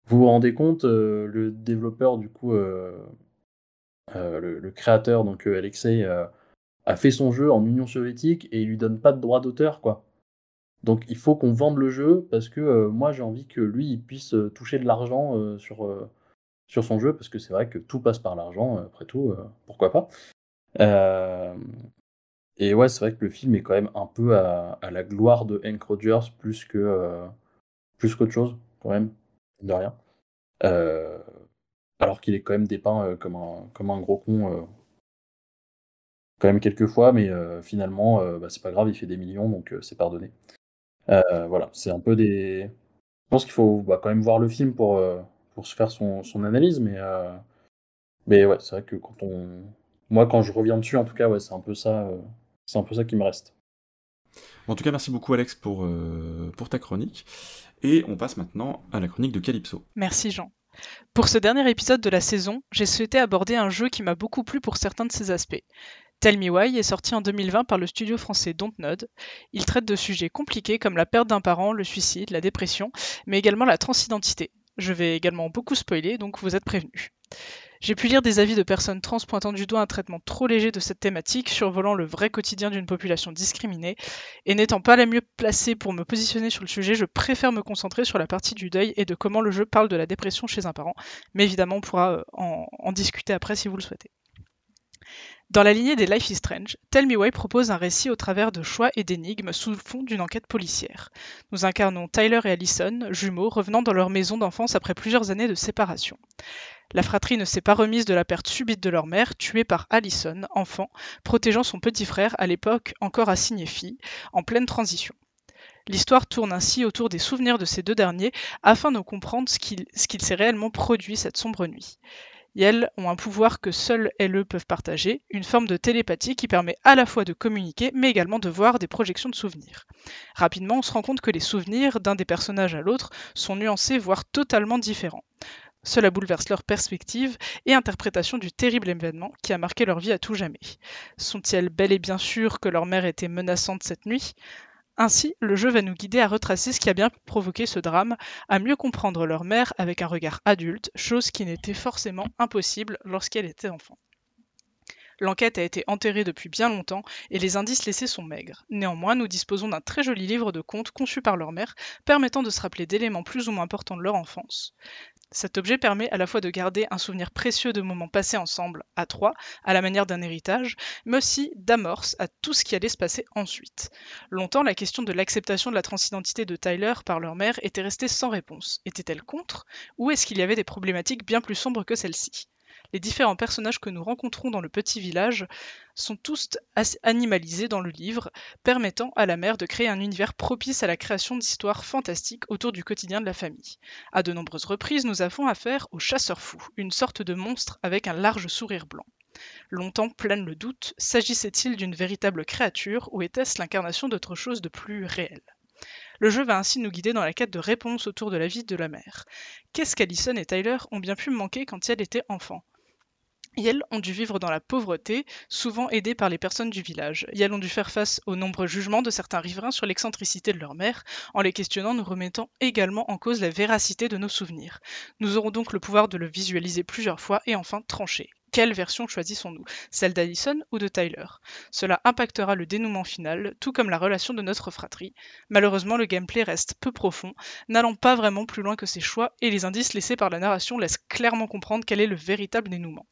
vous vous rendez compte, le développeur, du coup, le, créateur, donc Alexei, a fait son jeu en Union soviétique et il lui donne pas de droit d'auteur, quoi. Donc il faut qu'on vende le jeu parce que moi j'ai envie que lui il puisse toucher de l'argent sur, sur son jeu parce que c'est vrai que tout passe par l'argent, euh, après tout, euh, pourquoi pas. Euh, et ouais, c'est vrai que le film est quand même un peu à, la gloire de Hank Rogers plus que plus qu'autre chose, quand même, de rien. Alors qu'il est quand même dépeint comme, un, comme un gros con quand même quelques fois, mais finalement, bah, c'est pas grave, il fait des millions, donc c'est pardonné. Voilà, c'est un peu des... Je pense qu'il faut bah, quand même voir le film pour, pour se faire son, son analyse, mais, euh, mais ouais, c'est vrai que quand on... Moi, quand je reviens dessus, en tout cas, ouais, c'est un peu ça, euh, c'est un peu ça qui me reste. En tout cas, merci beaucoup Alex pour, euh, pour ta chronique. Et on passe maintenant à la chronique de Calypso. Merci Jean. Pour ce dernier épisode de la saison, j'ai souhaité aborder un jeu qui m'a beaucoup plu pour certains de ses aspects. Tell Me Why est sorti en 2020 par le studio français Dontnod. Il traite de sujets compliqués comme la perte d'un parent, le suicide, la dépression, mais également la transidentité. Je vais également beaucoup spoiler, donc vous êtes prévenus. J'ai pu lire des avis de personnes trans pointant du doigt un traitement trop léger de cette thématique, survolant le vrai quotidien d'une population discriminée, et n'étant pas la mieux placée pour me positionner sur le sujet, je préfère me concentrer sur la partie du deuil et de comment le jeu parle de la dépression chez un parent, mais évidemment on pourra euh, en, en discuter après si vous le souhaitez. Dans la lignée des Life is Strange, Tell Me Why propose un récit au travers de choix et d'énigmes sous le fond d'une enquête policière. Nous incarnons Tyler et Allison, jumeaux, revenant dans leur maison d'enfance après plusieurs années de séparation. La fratrie ne s'est pas remise de la perte subite de leur mère, tuée par Allison, enfant, protégeant son petit frère, à l'époque encore assigné fille, en pleine transition. L'histoire tourne ainsi autour des souvenirs de ces deux derniers afin de comprendre ce qu'il qu s'est réellement produit cette sombre nuit elles ont un pouvoir que seuls eux peuvent partager, une forme de télépathie qui permet à la fois de communiquer mais également de voir des projections de souvenirs. Rapidement, on se rend compte que les souvenirs d'un des personnages à l'autre sont nuancés voire totalement différents. Cela bouleverse leur perspective et interprétation du terrible événement qui a marqué leur vie à tout jamais. Sont-ils bel et bien sûrs que leur mère était menaçante cette nuit? Ainsi, le jeu va nous guider à retracer ce qui a bien provoqué ce drame, à mieux comprendre leur mère avec un regard adulte, chose qui n'était forcément impossible lorsqu'elle était enfant. L'enquête a été enterrée depuis bien longtemps et les indices laissés sont maigres. Néanmoins, nous disposons d'un très joli livre de contes conçu par leur mère, permettant de se rappeler d'éléments plus ou moins importants de leur enfance. Cet objet permet à la fois de garder un souvenir précieux de moments passés ensemble à trois, à la manière d'un héritage, mais aussi d'amorce à tout ce qui allait se passer ensuite. Longtemps, la question de l'acceptation de la transidentité de Tyler par leur mère était restée sans réponse. Était-elle contre? Ou est-ce qu'il y avait des problématiques bien plus sombres que celle-ci les différents personnages que nous rencontrons dans le petit village sont tous animalisés dans le livre, permettant à la mère de créer un univers propice à la création d'histoires fantastiques autour du quotidien de la famille. À de nombreuses reprises, nous avons affaire au chasseur fou, une sorte de monstre avec un large sourire blanc. Longtemps plane le doute, s'agissait-il d'une véritable créature ou était-ce l'incarnation d'autre chose de plus réel? Le jeu va ainsi nous guider dans la quête de réponses autour de la vie de la mère. Qu'est-ce qu'Alison et Tyler ont bien pu manquer quand elle était enfant? Yel ont dû vivre dans la pauvreté, souvent aidés par les personnes du village. Yel ont dû faire face aux nombreux jugements de certains riverains sur l'excentricité de leur mère, en les questionnant, nous remettant également en cause la véracité de nos souvenirs. Nous aurons donc le pouvoir de le visualiser plusieurs fois et enfin trancher. Quelle version choisissons-nous? Celle d'Allison ou de Tyler? Cela impactera le dénouement final, tout comme la relation de notre fratrie. Malheureusement, le gameplay reste peu profond, n'allant pas vraiment plus loin que ses choix, et les indices laissés par la narration laissent clairement comprendre quel est le véritable dénouement.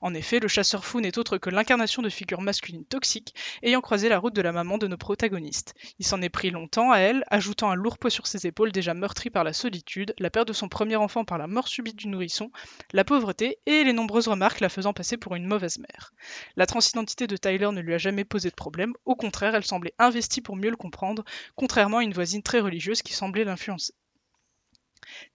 En effet, le chasseur fou n'est autre que l'incarnation de figures masculines toxiques ayant croisé la route de la maman de nos protagonistes. Il s'en est pris longtemps à elle, ajoutant un lourd poids sur ses épaules déjà meurtries par la solitude, la perte de son premier enfant par la mort subite du nourrisson, la pauvreté et les nombreuses remarques la faisant passer pour une mauvaise mère. La transidentité de Tyler ne lui a jamais posé de problème, au contraire, elle semblait investie pour mieux le comprendre, contrairement à une voisine très religieuse qui semblait l'influencer.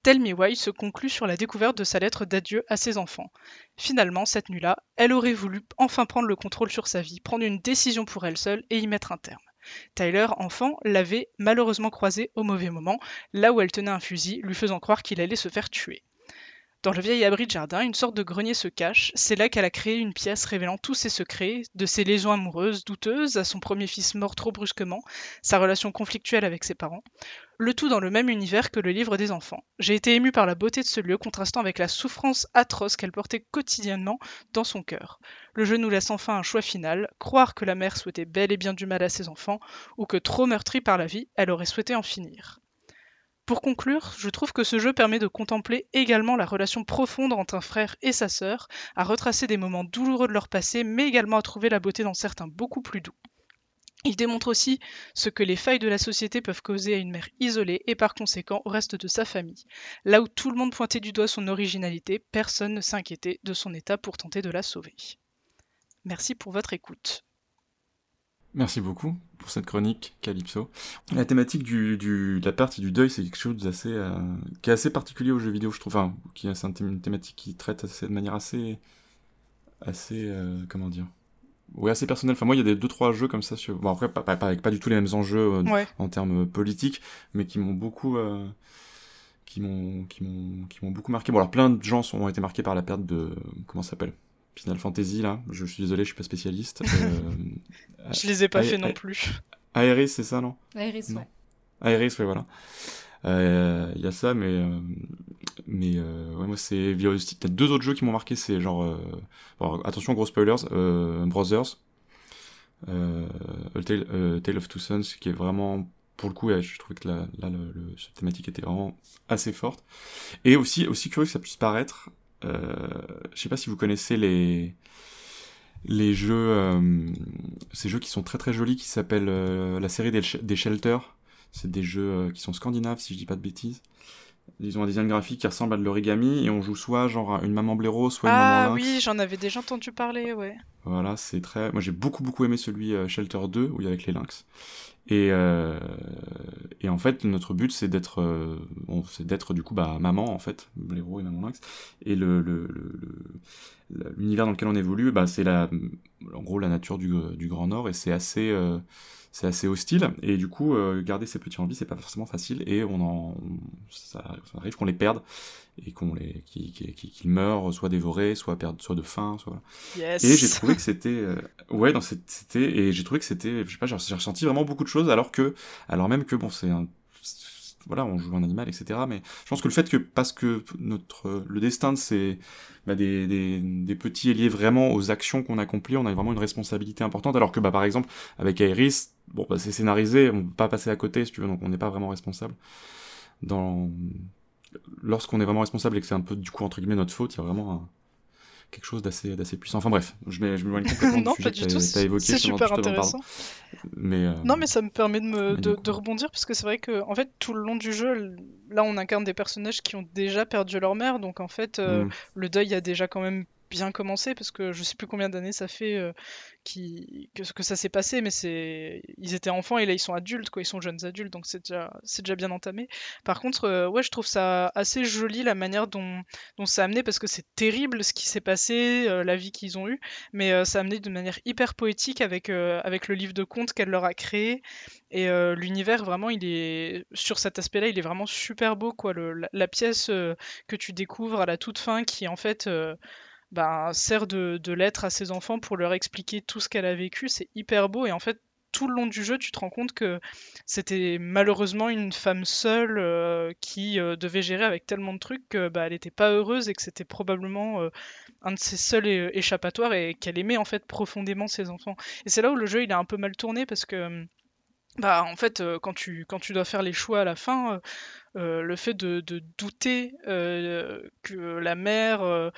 Tell Me Why se conclut sur la découverte de sa lettre d'adieu à ses enfants. Finalement, cette nuit-là, elle aurait voulu enfin prendre le contrôle sur sa vie, prendre une décision pour elle seule et y mettre un terme. Tyler, enfant, l'avait malheureusement croisée au mauvais moment, là où elle tenait un fusil, lui faisant croire qu'il allait se faire tuer. Dans le vieil abri de jardin, une sorte de grenier se cache. C'est là qu'elle a créé une pièce révélant tous ses secrets, de ses liaisons amoureuses douteuses à son premier fils mort trop brusquement, sa relation conflictuelle avec ses parents. Le tout dans le même univers que le livre des enfants. J'ai été ému par la beauté de ce lieu, contrastant avec la souffrance atroce qu'elle portait quotidiennement dans son cœur. Le jeu nous laisse enfin un choix final, croire que la mère souhaitait bel et bien du mal à ses enfants, ou que trop meurtrie par la vie, elle aurait souhaité en finir. Pour conclure, je trouve que ce jeu permet de contempler également la relation profonde entre un frère et sa sœur, à retracer des moments douloureux de leur passé, mais également à trouver la beauté dans certains beaucoup plus doux. Il démontre aussi ce que les failles de la société peuvent causer à une mère isolée et par conséquent au reste de sa famille. Là où tout le monde pointait du doigt son originalité, personne ne s'inquiétait de son état pour tenter de la sauver. Merci pour votre écoute. Merci beaucoup pour cette chronique, Calypso. La thématique du, du, de la perte et du deuil, c'est quelque chose d'assez, euh, qui est assez particulier aux jeux vidéo, je trouve. Enfin, qui est une thématique qui traite assez, de manière assez, assez, euh, comment dire, oui, assez personnel. Enfin, moi, il y a des deux trois jeux comme ça. Sur... Bon, après, pas, pas, avec pas du tout les mêmes enjeux euh, ouais. en termes politiques, mais qui m'ont beaucoup, qui m'ont qui m'ont qui m'ont beaucoup marqué. Bon alors plein de gens sont, ont été marqués par la perte de comment ça s'appelle? Final Fantasy là. Je, suis désolé, je suis pas spécialiste. [LAUGHS] Euh, je les ai pas fait non plus. Aeris, c'est ça non Aeris, ouais. Aeris, ouais voilà. Il euh, y a ça, mais euh, mais euh, ouais, moi c'est Velocity. Peut-être deux autres jeux qui m'ont marqué, c'est genre bon, attention gros spoilers, Brothers, Tale, Tale, of Two Sons, qui est vraiment pour le coup, je trouvais que la, là, le, cette thématique était vraiment assez forte. Et aussi, aussi curieux que ça puisse paraître, euh, je sais pas si vous connaissez les les jeux, euh, ces jeux qui sont très très jolis, qui s'appellent euh, la série des, des Shelters. C'est des jeux qui sont scandinaves, si je dis pas de bêtises. Ils ont un design graphique qui ressemble à de l'origami et on joue soit genre une maman blaireau, soit une ah, maman lynx. Ah oui, j'en avais déjà entendu parler, ouais. Voilà, c'est très. Moi j'ai beaucoup beaucoup aimé celui Shelter 2 où il y a avec les lynx. Et, euh, et en fait, notre but, c'est d'être, euh, c'est d'être du coup bah, maman en fait, l'héros et maman lynx. Et le, le, le, l'univers dans lequel on évolue, bah, c'est la, en gros la nature du, du Grand Nord et c'est assez, euh, c'est assez hostile. Et du coup, euh, garder ces petits en vie, c'est pas forcément facile. Et on en, ça, ça arrive qu'on les perde et qu'on les, qu'ils qui, meurent, soit dévorés, soit perdent, soit de faim, soit. Yes. Et j'ai trouvé que c'était, euh, ouais, dans c'était, et j'ai trouvé que c'était, je sais pas, j'ai ressenti vraiment beaucoup de choses, alors que, alors même que bon, c'est un, voilà, on joue un animal, etc. Mais je pense que le fait que, parce que notre, le destin c'est bah, des, des, des, petits est lié vraiment aux actions qu'on accomplit, on a vraiment une responsabilité importante, alors que, bah, par exemple, avec Aeris, bon, bah, c'est scénarisé, on peut pas passer à côté, si tu veux, donc on n'est pas vraiment responsable. Dans, lorsqu'on est vraiment responsable et que c'est un peu du coup entre guillemets notre faute, il y a vraiment un, quelque chose d'assez d'assez puissant. Enfin bref, je m'éloigne complètement [LAUGHS] non, du sujet pas du tout. évoqué. C'est super intéressant. Mais euh... non, mais ça me permet de, me, de, de, rebondir parce que c'est vrai que en fait tout le long du jeu, là on incarne des personnages qui ont déjà perdu leur mère, donc en fait euh, mm. le deuil a déjà quand même bien commencé parce que je sais plus combien d'années ça fait euh, que, que ça s'est passé, mais c'est ils étaient enfants et là ils sont adultes, quoi, ils sont jeunes adultes, donc c'est déjà, c'est déjà bien entamé. Par contre, euh, ouais, je trouve ça assez joli la manière dont, dont ça a amené, parce que c'est terrible ce qui s'est passé, euh, la vie qu'ils ont eue, mais euh, ça a amené de manière hyper poétique avec, avec le livre de contes qu'elle leur a créé. Et l'univers, vraiment, il est sur cet aspect-là, il est vraiment super beau, quoi. La, pièce que tu découvres à la toute fin, qui en fait ben, sert de, lettre à ses enfants pour leur expliquer tout ce qu'elle a vécu. C'est hyper beau et en fait, tout le long du jeu, tu te rends compte que c'était malheureusement une femme seule euh, qui euh, devait gérer avec tellement de trucs que bah, n'était pas heureuse et que c'était probablement euh, un de ses seuls échappatoires et qu'elle aimait en fait profondément ses enfants. Et c'est là où le jeu il un peu mal tourné parce que bah en fait quand tu dois faire les choix à la fin le fait de, douter euh, que la mère euh,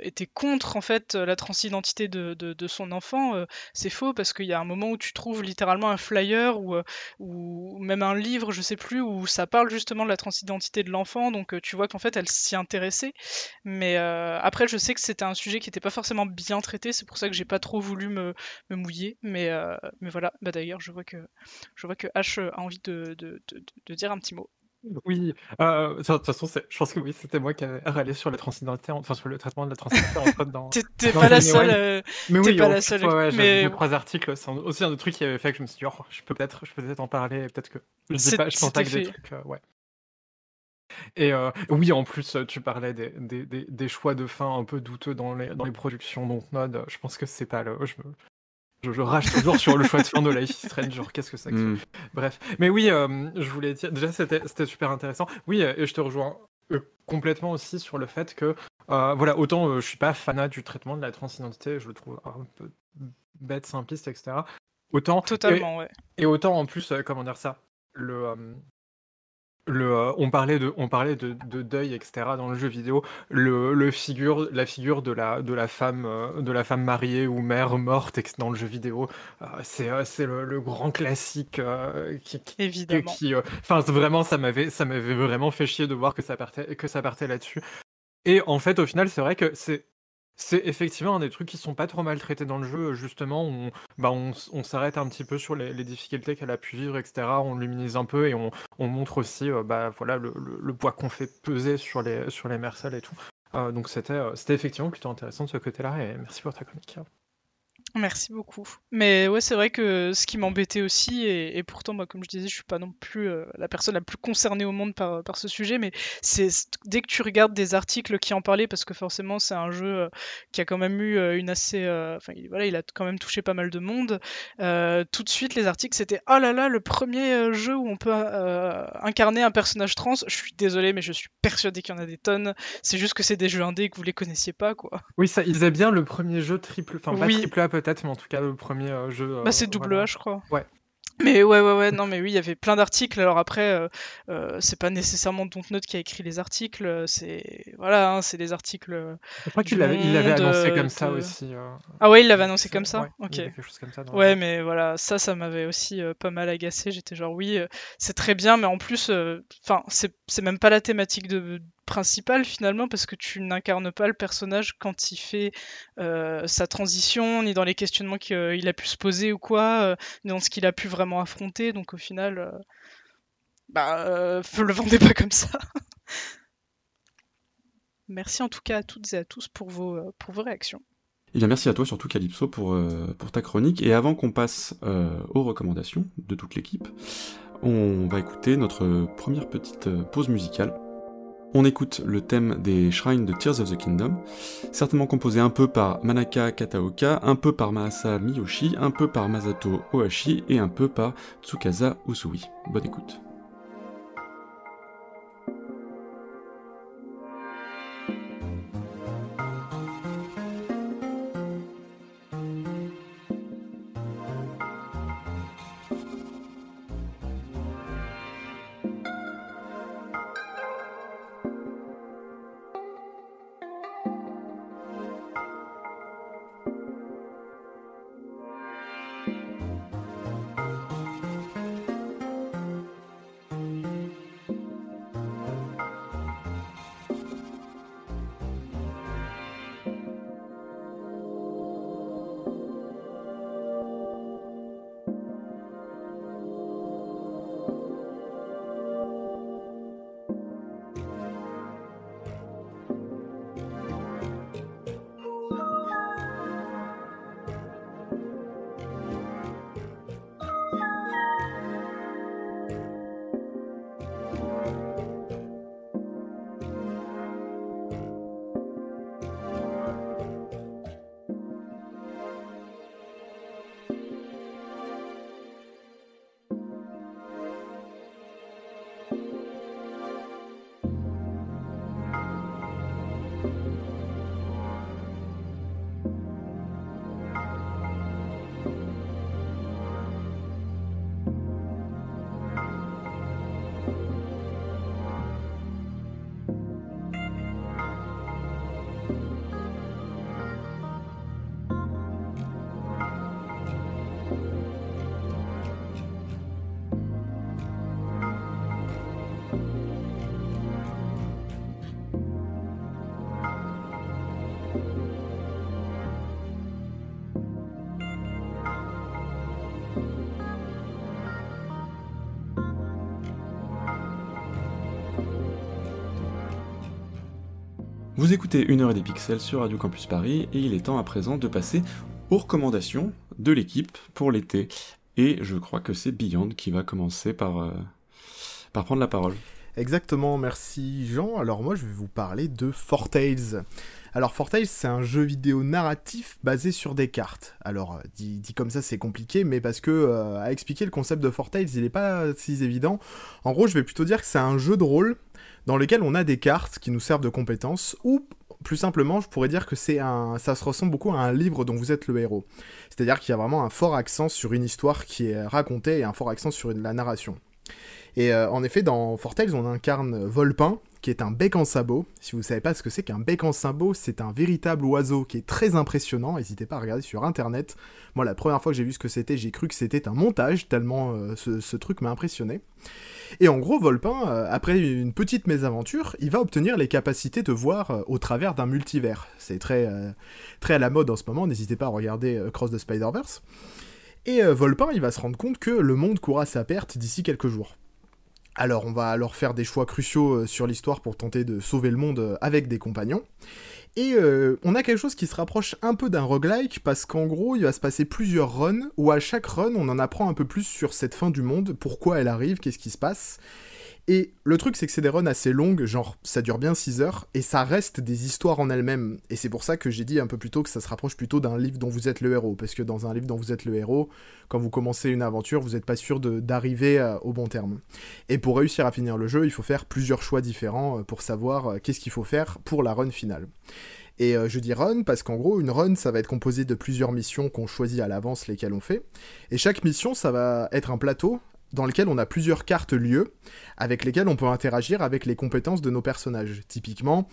était contre en fait la transidentité de, son enfant, c'est faux parce qu'il y a un moment où tu trouves littéralement un flyer ou, ou même un livre, je sais plus, où ça parle justement de la transidentité de l'enfant, donc tu vois qu'en fait elle s'y intéressait. Mais après, je sais que c'était un sujet qui n'était pas forcément bien traité, c'est pour ça que j'ai pas trop voulu me, me mouiller. Mais, mais voilà, bah, d'ailleurs, je vois que je vois que H a envie de dire un petit mot. Oui, euh, de toute façon, je pense que oui, c'était moi qui avais râlé sur la transidentité, enfin sur le traitement de la transidentité en fait dans. [LAUGHS] T'es pas la seule. Euh, mais oui, pas la seule. Ouais, mais trois articles, c'est aussi un des trucs qui avait fait que je me suis dit, oh, je peux peut-être, je peux peut-être en parler, peut-être que je sais pas, je pense pas que des trucs, euh, ouais. Et euh, oui, en plus, tu parlais des, des, des, des, choix de fin un peu douteux dans les, dans les productions Dontnod. Je pense que c'est pas le. Je je, je, rage toujours sur le choix de fin de Life is Strange, genre qu'est-ce que c'est que mm. Bref. Mais oui, euh, je voulais dire, déjà c'était super intéressant. Oui, et je te rejoins euh, complètement aussi sur le fait que, euh, voilà, autant euh, je suis pas fanat du traitement de la transidentité, je le trouve un peu bête, simpliste, etc. Autant. Totalement, et, ouais. Et autant en plus, comment dire ça, le, le, euh, on parlait de, on parlait de, de, deuil, etc. dans le jeu vidéo. Le, le figure, la figure de la, de la femme, euh, de la femme mariée ou mère morte dans le jeu vidéo, euh, c'est, c'est le, le, grand classique qui, qui, évidemment. Qui, enfin, vraiment, ça m'avait, ça m'avait vraiment fait chier de voir que ça partait, que ça partait là-dessus. Et en fait, au final, c'est vrai que c'est c'est effectivement un des trucs qui sont pas trop maltraités dans le jeu, justement, on, bah on, s'arrête un petit peu sur les, difficultés qu'elle a pu vivre, etc. On luminise un peu et on, on montre aussi euh, bah, voilà, le, poids qu'on fait peser sur les, sur les et tout. Euh, donc c'était, euh, c'était effectivement plutôt intéressant de ce côté-là et merci pour ta chronique. Merci beaucoup. Mais ouais, c'est vrai que ce qui m'embêtait aussi, et, et pourtant, moi, comme je disais, je suis pas non plus euh, la personne la plus concernée au monde par, par ce sujet, mais c'est dès que tu regardes des articles qui en parlaient, parce que forcément, c'est un jeu euh, qui a quand même eu euh, une assez. Enfin, il- voilà, il a quand même touché pas mal de monde. tout de suite, les articles, c'était Oh là là, le premier jeu où on peut incarner un personnage trans. Je suis désolé, mais je suis persuadé qu'il y en a des tonnes. C'est juste que c'est des jeux indés et que vous les connaissiez pas, quoi. Oui, ça, ils faisaient bien le premier jeu triple, enfin pas Oui. triple A peut-être, mais en tout cas le premier euh, jeu. euh, Bah, c'est double voilà. A, je crois. Ouais. Mais ouais, ouais, ouais, non, mais oui, il y avait plein d'articles. Alors après, euh, euh, c'est pas nécessairement Dontnod qui a écrit les articles, euh, c'est voilà, hein, c'est les articles. Je crois qu'il l'avait, il l'avait Monde, annoncé comme ça aussi. euh, Ah ouais, il l'avait annoncé comme ça. ouais, il Ok. y avait quelque chose comme ça dans le Ouais, jeu. mais voilà, ça, ça m'avait aussi pas mal agacé. J'étais genre oui, c'est très bien, mais en plus, enfin, c'est même pas la thématique de principale finalement parce que tu n'incarnes pas le personnage quand il fait euh, sa transition, ni dans les questionnements qu'il a pu se poser ou quoi, euh, ni dans ce qu'il a pu vraiment affronter. Donc au final, euh, bah, euh, [LAUGHS] le vendez pas comme ça. Merci en tout cas à toutes et à tous pour vos, euh, pour vos réactions. Eh bien, merci à toi surtout Calypso pour, euh, pour ta chronique. Et avant qu'on passe euh, aux recommandations de toute l'équipe, on va écouter notre première petite euh, pause musicale. On écoute le thème des shrines de Tears of the Kingdom, certainement composé un peu par Manaka Kataoka, un peu par Maasa Miyoshi, un peu par Masato Ohashi et un peu par Tsukasa Usui. Bonne écoute. Écoutez Une heure et des pixels sur Radio Campus Paris et il est temps à présent de passer aux recommandations de l'équipe pour l'été. Et je crois que c'est Beyond qui va commencer par, euh, prendre la parole. Exactement, merci Jean. Alors moi je vais vous parler de Fortales. Alors Fortales c'est un jeu vidéo narratif basé sur des cartes. Alors euh, dit, comme ça c'est compliqué mais parce que euh, à expliquer le concept de Fortales il n'est pas si évident. En gros je vais plutôt dire que c'est un jeu de rôle dans lequel on a des cartes qui nous servent de compétences ou plus simplement, je pourrais dire que c'est un, ça se ressemble beaucoup à un livre dont vous êtes le héros. C'est-à-dire qu'il y a vraiment un fort accent sur une histoire qui est racontée et un fort accent sur la narration. Et euh, en effet, dans Fortales, on incarne Volpin, qui est un bec en sabot. Si vous ne savez pas ce que c'est qu'un bec en sabot, c'est un véritable oiseau qui est très impressionnant. N'hésitez pas à regarder sur internet. Moi, la première fois que j'ai vu ce que c'était, j'ai cru que c'était un montage, tellement euh, ce, truc m'a impressionné. Et en gros, Volpin, euh, après une petite mésaventure, il va obtenir les capacités de voir euh, au travers d'un multivers. C'est très, très à la mode en ce moment, n'hésitez pas à regarder Cross the Spider-Verse. Et Volpin, il va se rendre compte que le monde court à sa perte d'ici quelques jours. Alors on va alors faire des choix cruciaux euh, sur l'histoire pour tenter de sauver le monde euh, avec des compagnons. Et euh, on a quelque chose qui se rapproche un peu d'un roguelike parce qu'en gros, il va se passer plusieurs runs où à chaque run, on en apprend un peu plus sur cette fin du monde, pourquoi elle arrive, qu'est-ce qui se passe. Et le truc, c'est que c'est des runs assez longues, genre ça dure bien 6 heures, et ça reste des histoires en elles-mêmes. Et c'est pour ça que j'ai dit un peu plus tôt que ça se rapproche plutôt d'un livre dont vous êtes le héros. Parce que dans un livre dont vous êtes le héros, quand vous commencez une aventure, vous n'êtes pas sûr d'arriver euh, au bon terme. Et pour réussir à finir le jeu, il faut faire plusieurs choix différents euh, pour savoir euh, qu'est-ce qu'il faut faire pour la run finale. Et je dis run parce qu'en gros, une run, ça va être composé de plusieurs missions qu'on choisit à l'avance lesquelles on fait. Et chaque mission, ça va être un plateau dans lequel on a plusieurs cartes lieux avec lesquelles on peut interagir avec les compétences de nos personnages. Typiquement,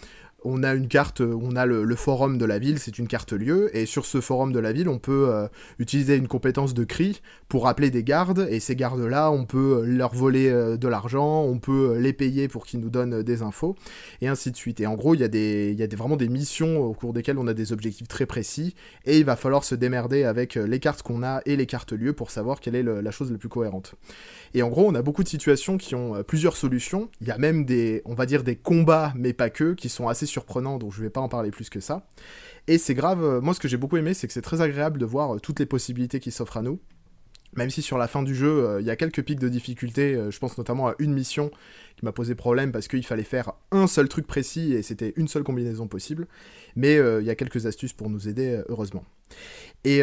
on a une carte, on a le, forum de la ville, c'est une carte lieu, et sur ce forum de la ville, on peut euh, utiliser une compétence de cri pour appeler des gardes, et ces gardes-là, on peut leur voler euh, de l'argent, on peut les payer pour qu'ils nous donnent des infos, et ainsi de suite. Et en gros, il y a, des, vraiment des missions au cours desquelles on a des objectifs très précis, et il va falloir se démerder avec les cartes qu'on a et les cartes lieu pour savoir quelle est la chose la plus cohérente. Et en gros, on a beaucoup de situations qui ont euh, plusieurs solutions. Il y a même des, on va dire, des combats, mais pas que, qui sont assez surprenants, donc je vais pas en parler plus que ça. Et c'est grave, euh, moi ce que j'ai beaucoup aimé, c'est que c'est très agréable de voir euh, toutes les possibilités qui s'offrent à nous. Même si sur la fin du jeu, il y a quelques pics de difficulté, je pense notamment à une mission qui m'a posé problème parce qu'il fallait faire un seul truc précis et c'était une seule combinaison possible. Mais il y a quelques astuces pour nous aider, heureusement. Et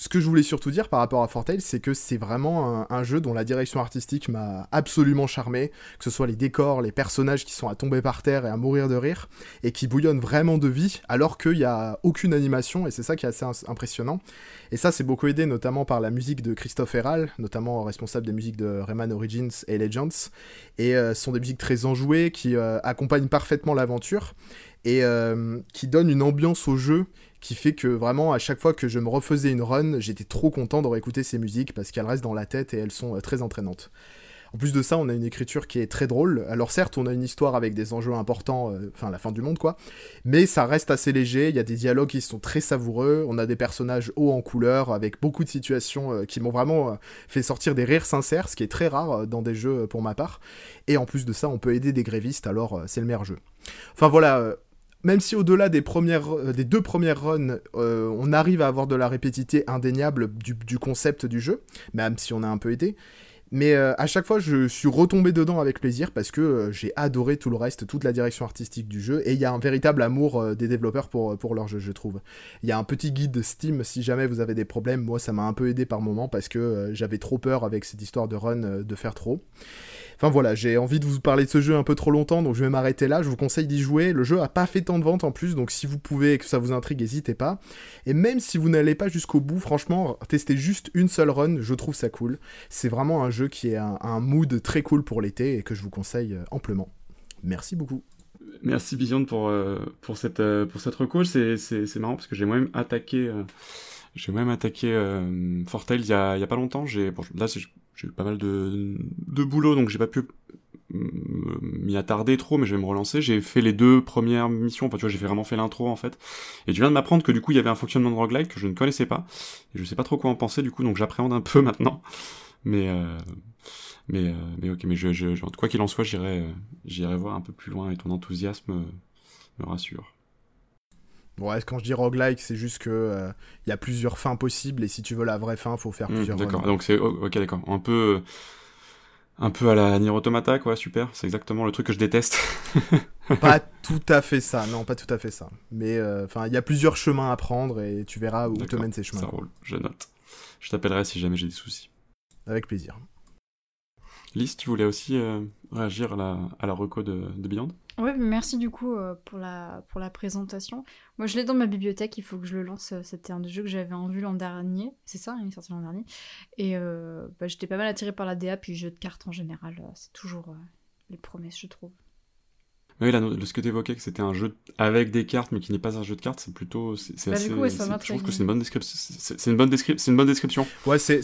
ce que je voulais surtout dire par rapport à Fortale, c'est que c'est vraiment un, jeu dont la direction artistique m'a absolument charmé, que ce soit les décors, les personnages qui sont à tomber par terre et à mourir de rire, et qui bouillonnent vraiment de vie, alors qu'il n'y a aucune animation, et c'est ça qui est assez impressionnant. Et ça, c'est beaucoup aidé notamment par la musique de Christophe Herral, notamment responsable des musiques de Rayman Origins et Legends, et euh, ce sont des musiques très enjouées qui euh, accompagnent parfaitement l'aventure, et euh, qui donnent une ambiance au jeu qui fait que vraiment à chaque fois que je me refaisais une run, j'étais trop content de réécouter ces musiques parce qu'elles restent dans la tête et elles sont euh, très entraînantes. En plus de ça, on a une écriture qui est très drôle. Alors certes, on a une histoire avec des enjeux importants, euh, enfin la fin du monde quoi, mais ça reste assez léger, il y a des dialogues qui sont très savoureux, on a des personnages hauts en couleur, avec beaucoup de situations qui m'ont vraiment fait sortir des rires sincères, ce qui est très rare dans des jeux pour ma part. Et en plus de ça, on peut aider des grévistes, alors c'est le meilleur jeu. Enfin voilà, même si au-delà des, euh, des deux premières runs, euh, on arrive à avoir de la répétitivité indéniable du, concept du jeu, même si on a un peu aidé, mais euh, à chaque fois, je suis retombé dedans avec plaisir parce que j'ai adoré tout le reste, toute la direction artistique du jeu. Et il y a un véritable amour des développeurs pour, pour leur jeu, je trouve. Il y a un petit guide Steam si jamais vous avez des problèmes. Moi, ça m'a un peu aidé par moment parce que j'avais trop peur avec cette histoire de run de faire trop. Enfin voilà, j'ai envie de vous parler de ce jeu un peu trop longtemps, donc je vais m'arrêter là. Je vous conseille d'y jouer. Le jeu a pas fait tant de ventes en plus, donc si vous pouvez et que ça vous intrigue, n'hésitez pas. Et même si vous n'allez pas jusqu'au bout, franchement, tester juste une seule run, je trouve ça cool. C'est vraiment un jeu qui est un, mood très cool pour l'été et que je vous conseille euh, amplement. Merci beaucoup. Merci pour, euh, pour, cette, euh, cette reco. C'est marrant parce que j'ai moi-même attaqué, j'ai même attaqué Fortel il y a, y a pas longtemps. J'ai bon, là j'ai eu pas mal de, de boulot, donc j'ai pas pu m'y attarder trop, mais je vais me relancer. J'ai fait les deux premières missions, enfin tu vois, j'ai vraiment fait l'intro en fait. Et tu viens de m'apprendre que du coup il y avait un fonctionnement de roguelike que je ne connaissais pas, et je sais pas trop quoi en penser du coup, donc j'appréhende un peu [LAUGHS] maintenant. Mais euh, mais euh, mais ok, mais je, je, quoi qu'il en soit, j'irai j'irai voir un peu plus loin et ton enthousiasme me rassure. Ouais, quand je dis roguelike, c'est juste que euh, il y a plusieurs fins possibles et si tu veux la vraie fin, faut faire mmh, plusieurs. D'accord. Donc c'est oh, ok, d'accord. Un peu, un peu à la Nier Automata, quoi. Super. C'est exactement le truc que je déteste. [LAUGHS] pas tout à fait ça. Non, pas tout à fait ça. Mais euh, enfin, il y a plusieurs chemins à prendre et tu verras où te mènent ces chemins. Ça roule. Je note. Je t'appellerai si jamais j'ai des soucis. Avec plaisir. Lise, tu voulais aussi euh, réagir à la, à la reco de, de Beyond? Ouais, merci du coup euh, pour, la, pour la présentation. Moi, je l'ai dans ma bibliothèque, il faut que je le lance. Euh, c'était un des jeux que j'avais en vue l'an dernier. C'est ça, il est sorti l'an dernier. Et bah, j'étais pas mal attirée par la DA, puis jeu de cartes en général. c'est toujours les promesses, je trouve. Oui, là, ce que tu évoquais, que c'était un jeu avec des cartes, mais qui n'est pas un jeu de cartes, c'est plutôt. C'est, bah, assez, je trouve que c'est une bonne description. C'est, une, bonne c'est une bonne description. Ouais, c'est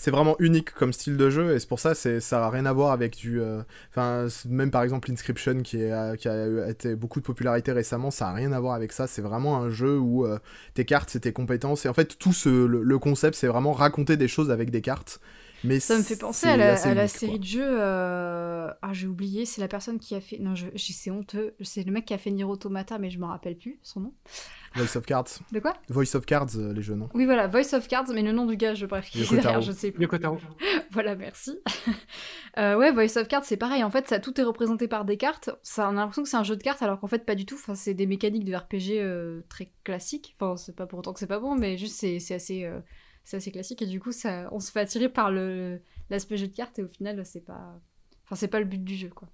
c'est vraiment unique comme style de jeu et c'est pour ça c'est ça a rien à voir avec du euh, enfin même par exemple Inscription qui, qui a été beaucoup de popularité récemment ça a rien à voir avec ça c'est vraiment un jeu où euh, tes cartes c'est tes compétences et en fait tout ce, le, concept c'est vraiment raconter des choses avec des cartes Mais Ça me fait penser à la, assez à la unique, série quoi. de jeux. euh, Ah, j'ai oublié, c'est la personne qui a fait. Non, je... c'est honteux. C'est le mec qui a fait Nier Automata, mais je me rappelle plus son nom. Voice of Cards. De quoi? Voice of Cards, euh, les jeux, non? Oui, voilà, Voice of Cards, mais le nom du gars, je bref, qui est Yoko derrière, je sais plus. Yoko Taro. [LAUGHS] voilà, merci. [LAUGHS] Euh, ouais, Voice of Cards, c'est pareil. En fait, ça tout est représenté par des cartes. Ça, on a l'impression que c'est un jeu de cartes, alors qu'en fait, pas du tout. Enfin, c'est des mécaniques de RPG euh, très classiques. Enfin, c'est pas pour autant que c'est pas bon, mais juste c'est c'est assez, euh, c'est assez classique. Et du coup, ça, on se fait attirer par le l'aspect jeu de cartes, et au final, c'est pas, enfin, c'est pas le but du jeu, quoi.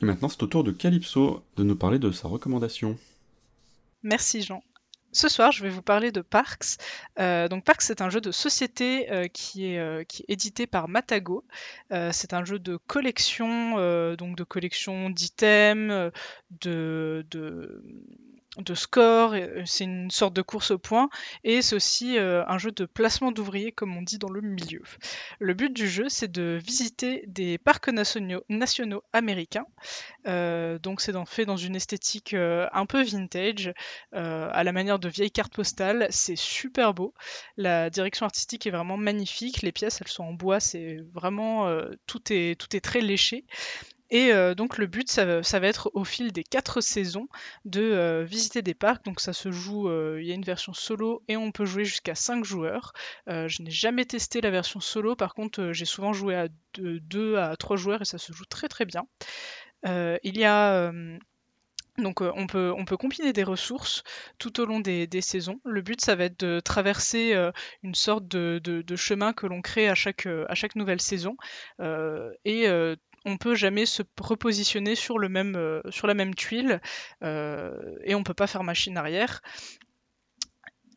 Et maintenant, c'est au tour de Calypso de nous parler de sa recommandation. Merci Jean. Ce soir, je vais vous parler de Parks. Euh, donc Parks, c'est un jeu de société euh, qui, est, euh, qui est édité par Matago. Euh, c'est un jeu de collection, euh, donc de collection d'items, de, de, de scores. et, euh, C'est une sorte de course au point. Et c'est aussi euh, un jeu de placement d'ouvriers, comme on dit dans le milieu. Le but du jeu, c'est de visiter des parcs nationaux, américains. Euh, donc c'est fait dans une esthétique un peu vintage, à la manière de vieilles cartes postales. C'est super beau. La direction artistique est vraiment magnifique. Les pièces, elles sont en bois. C'est vraiment tout est tout est très léché. Et euh, donc le but, ça, va- être au fil des quatre saisons de euh, visiter des parcs. Donc ça se joue, euh, il y a une version solo et on peut jouer jusqu'à 5 joueurs. Je n'ai jamais testé la version solo, par contre j'ai souvent joué à 2 à 3 joueurs et ça se joue très très bien. Il y a... donc on peut, on peut combiner des ressources tout au long des, saisons. Le but, ça va être de traverser une sorte de, chemin que l'on crée à chaque, à chaque nouvelle saison. Et on peut jamais se repositionner sur, euh, la même tuile. euh, et on peut pas faire machine arrière.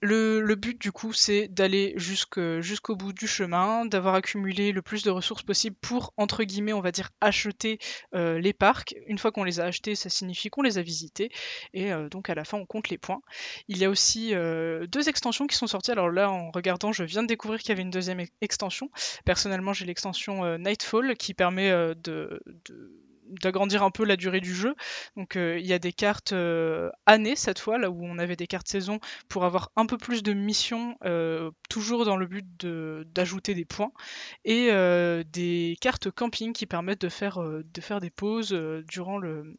Le, but du coup c'est d'aller jusqu'au bout du chemin, d'avoir accumulé le plus de ressources possible pour entre guillemets on va dire acheter euh, les parcs. Une fois qu'on les a achetés, ça signifie qu'on les a visités et euh, donc à la fin on compte les points. Il y a aussi euh, deux extensions qui sont sorties. Alors là en regardant, je viens de découvrir qu'il y avait une deuxième extension. Personnellement, j'ai l'extension Nightfall qui permet de d'agrandir un peu la durée du jeu. Donc euh, il y a des cartes euh, années cette fois, là où on avait des cartes saison pour avoir un peu plus de missions, euh, toujours dans le but d'ajouter des points, et des cartes camping qui permettent de faire, de faire des pauses durant le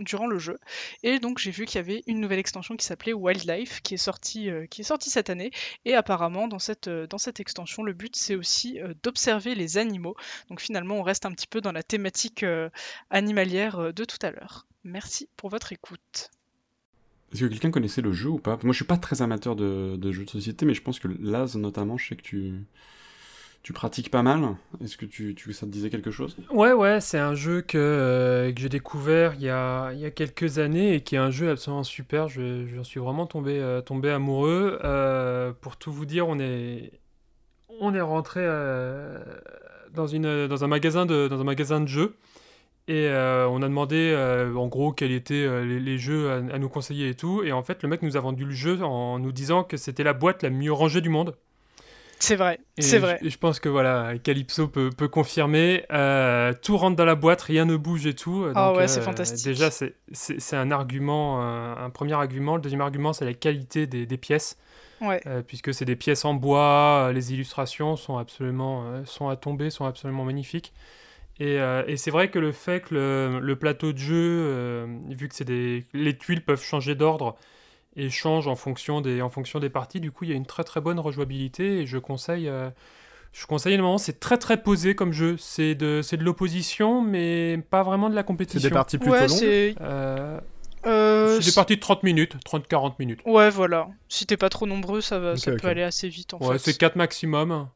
durant le jeu. Et donc j'ai vu qu'il y avait une nouvelle extension qui s'appelait Wildlife qui est sortie euh, qui est sortie cette année et apparemment dans cette euh, dans cette extension le but c'est aussi euh, d'observer les animaux. Donc finalement on reste un petit peu dans la thématique animalière de tout à l'heure. Merci pour votre écoute. Est-ce que quelqu'un connaissait le jeu ou pas? Moi, je suis pas très amateur de jeux de société, mais je pense que Laz, notamment, je sais que tu, tu pratiques pas mal? Est-ce que tu, ça te disait quelque chose? Ouais, ouais, c'est un jeu que, euh, que j'ai découvert il y, a, il y a quelques années et qui est un jeu absolument super. Je, suis vraiment tombé, euh, tombé amoureux. Euh, pour tout vous dire, on est, on est rentré dans, une, dans, un magasin de, dans un magasin de jeux et on a demandé en gros quels étaient les, les jeux à, à nous conseiller et tout. Et en fait, le mec nous a vendu le jeu en nous disant que c'était la boîte la mieux rangée du monde. C'est vrai, c'est vrai. Et je pense que voilà, Calypso peut, peut confirmer. euh, tout rentre dans la boîte, rien ne bouge et tout. Ah ouais, c'est euh, fantastique. Déjà, c'est- c'est c'est un argument, un premier argument. Le deuxième argument, c'est la qualité des, des pièces. Ouais. Euh, puisque c'est des pièces en bois, les illustrations sont absolument sont à tomber, sont absolument magnifiques. Et, euh, et c'est vrai que le fait que le, le plateau de jeu, euh, vu que c'est des, les tuiles peuvent changer d'ordre et changent en fonction des, en fonction des parties, du coup il y a une très très bonne rejouabilité et je conseille, euh, je conseille énormément. C'est très très posé comme jeu. C'est de, c'est de l'opposition, mais pas vraiment de la compétition. C'est des parties plutôt Ouais, longues c'est- Euh, Euh, c'est des parties de 30 minutes, 30-40 minutes. Ouais, voilà. Si t'es pas trop nombreux, ça, va, ça peut aller assez vite en Ouais, fait. c'est 4 maximum.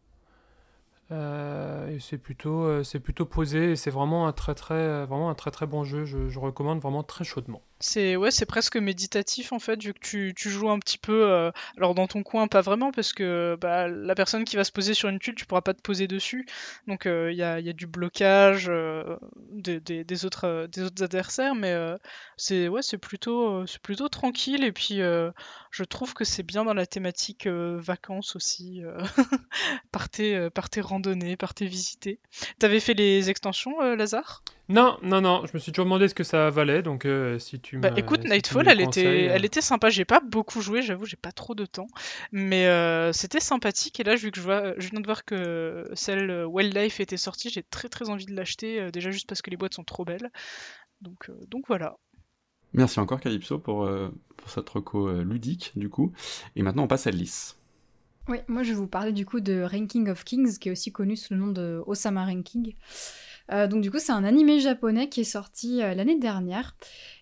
Euh, et c'est plutôt, euh, c'est plutôt posé et c'est vraiment un très très, euh, vraiment un très très bon jeu. Je, je recommande vraiment très chaudement. C'est ouais, c'est presque méditatif en fait, vu que tu, tu joues un petit peu. euh, alors dans ton coin, pas vraiment, parce que bah, la personne qui va se poser sur une tuile, tu pourras pas te poser dessus. Donc euh, il y, a, y a du blocage euh, des, des- autres, des autres adversaires, mais c'est ouais, c'est plutôt, c'est plutôt tranquille. Et puis je trouve que c'est bien dans la thématique vacances aussi. [LAUGHS] partez, partez randonner, partez visiter. T'avais fait les extensions, Lazare? Non, non, non, je me suis toujours demandé ce que ça valait, donc euh, si tu Bah écoute, si Nightfall, elle le était, euh, elle était sympa. J'ai pas beaucoup joué, j'avoue, j'ai pas trop de temps, mais euh, c'était sympathique. Et là, vu que je vois, je viens de voir que celle euh, Wildlife était sortie, j'ai très très envie de l'acheter, euh, déjà juste parce que les boîtes sont trop belles. Donc, euh, donc voilà. Merci encore Calypso pour, euh, pour cette reco euh, ludique du coup. Et maintenant on passe à Lys. Oui, moi je vais vous parler du coup de Ranking of Kings, qui est aussi connu sous le nom de Osama Ranking. Euh, donc du coup c'est un animé japonais qui est sorti euh, l'année dernière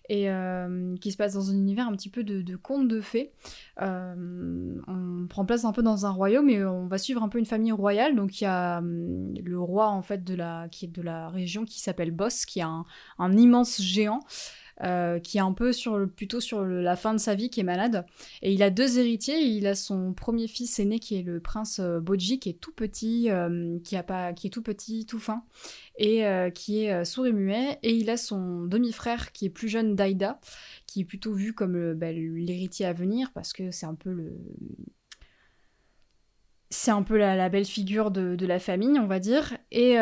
et euh, qui se passe dans un univers un petit peu de, contes de fées. On prend place un peu dans un royaume et on va suivre un peu une famille royale. Donc il y a hum, le roi en fait de la, région qui s'appelle Boss, qui est un immense géant. Euh, qui est un peu sur plutôt sur la fin de sa vie, qui est malade. Et il a deux héritiers. Il a son premier fils aîné qui est le prince euh, Boji, qui est tout petit, euh, qui, a pas, qui est tout petit, tout fin, et qui est sourd et muet. Et il a son demi-frère qui est plus jeune, Daida, qui est plutôt vu comme bah, l'héritier à venir, parce que c'est un peu le, c'est un peu la, la belle figure de, la famille, on va dire. Et,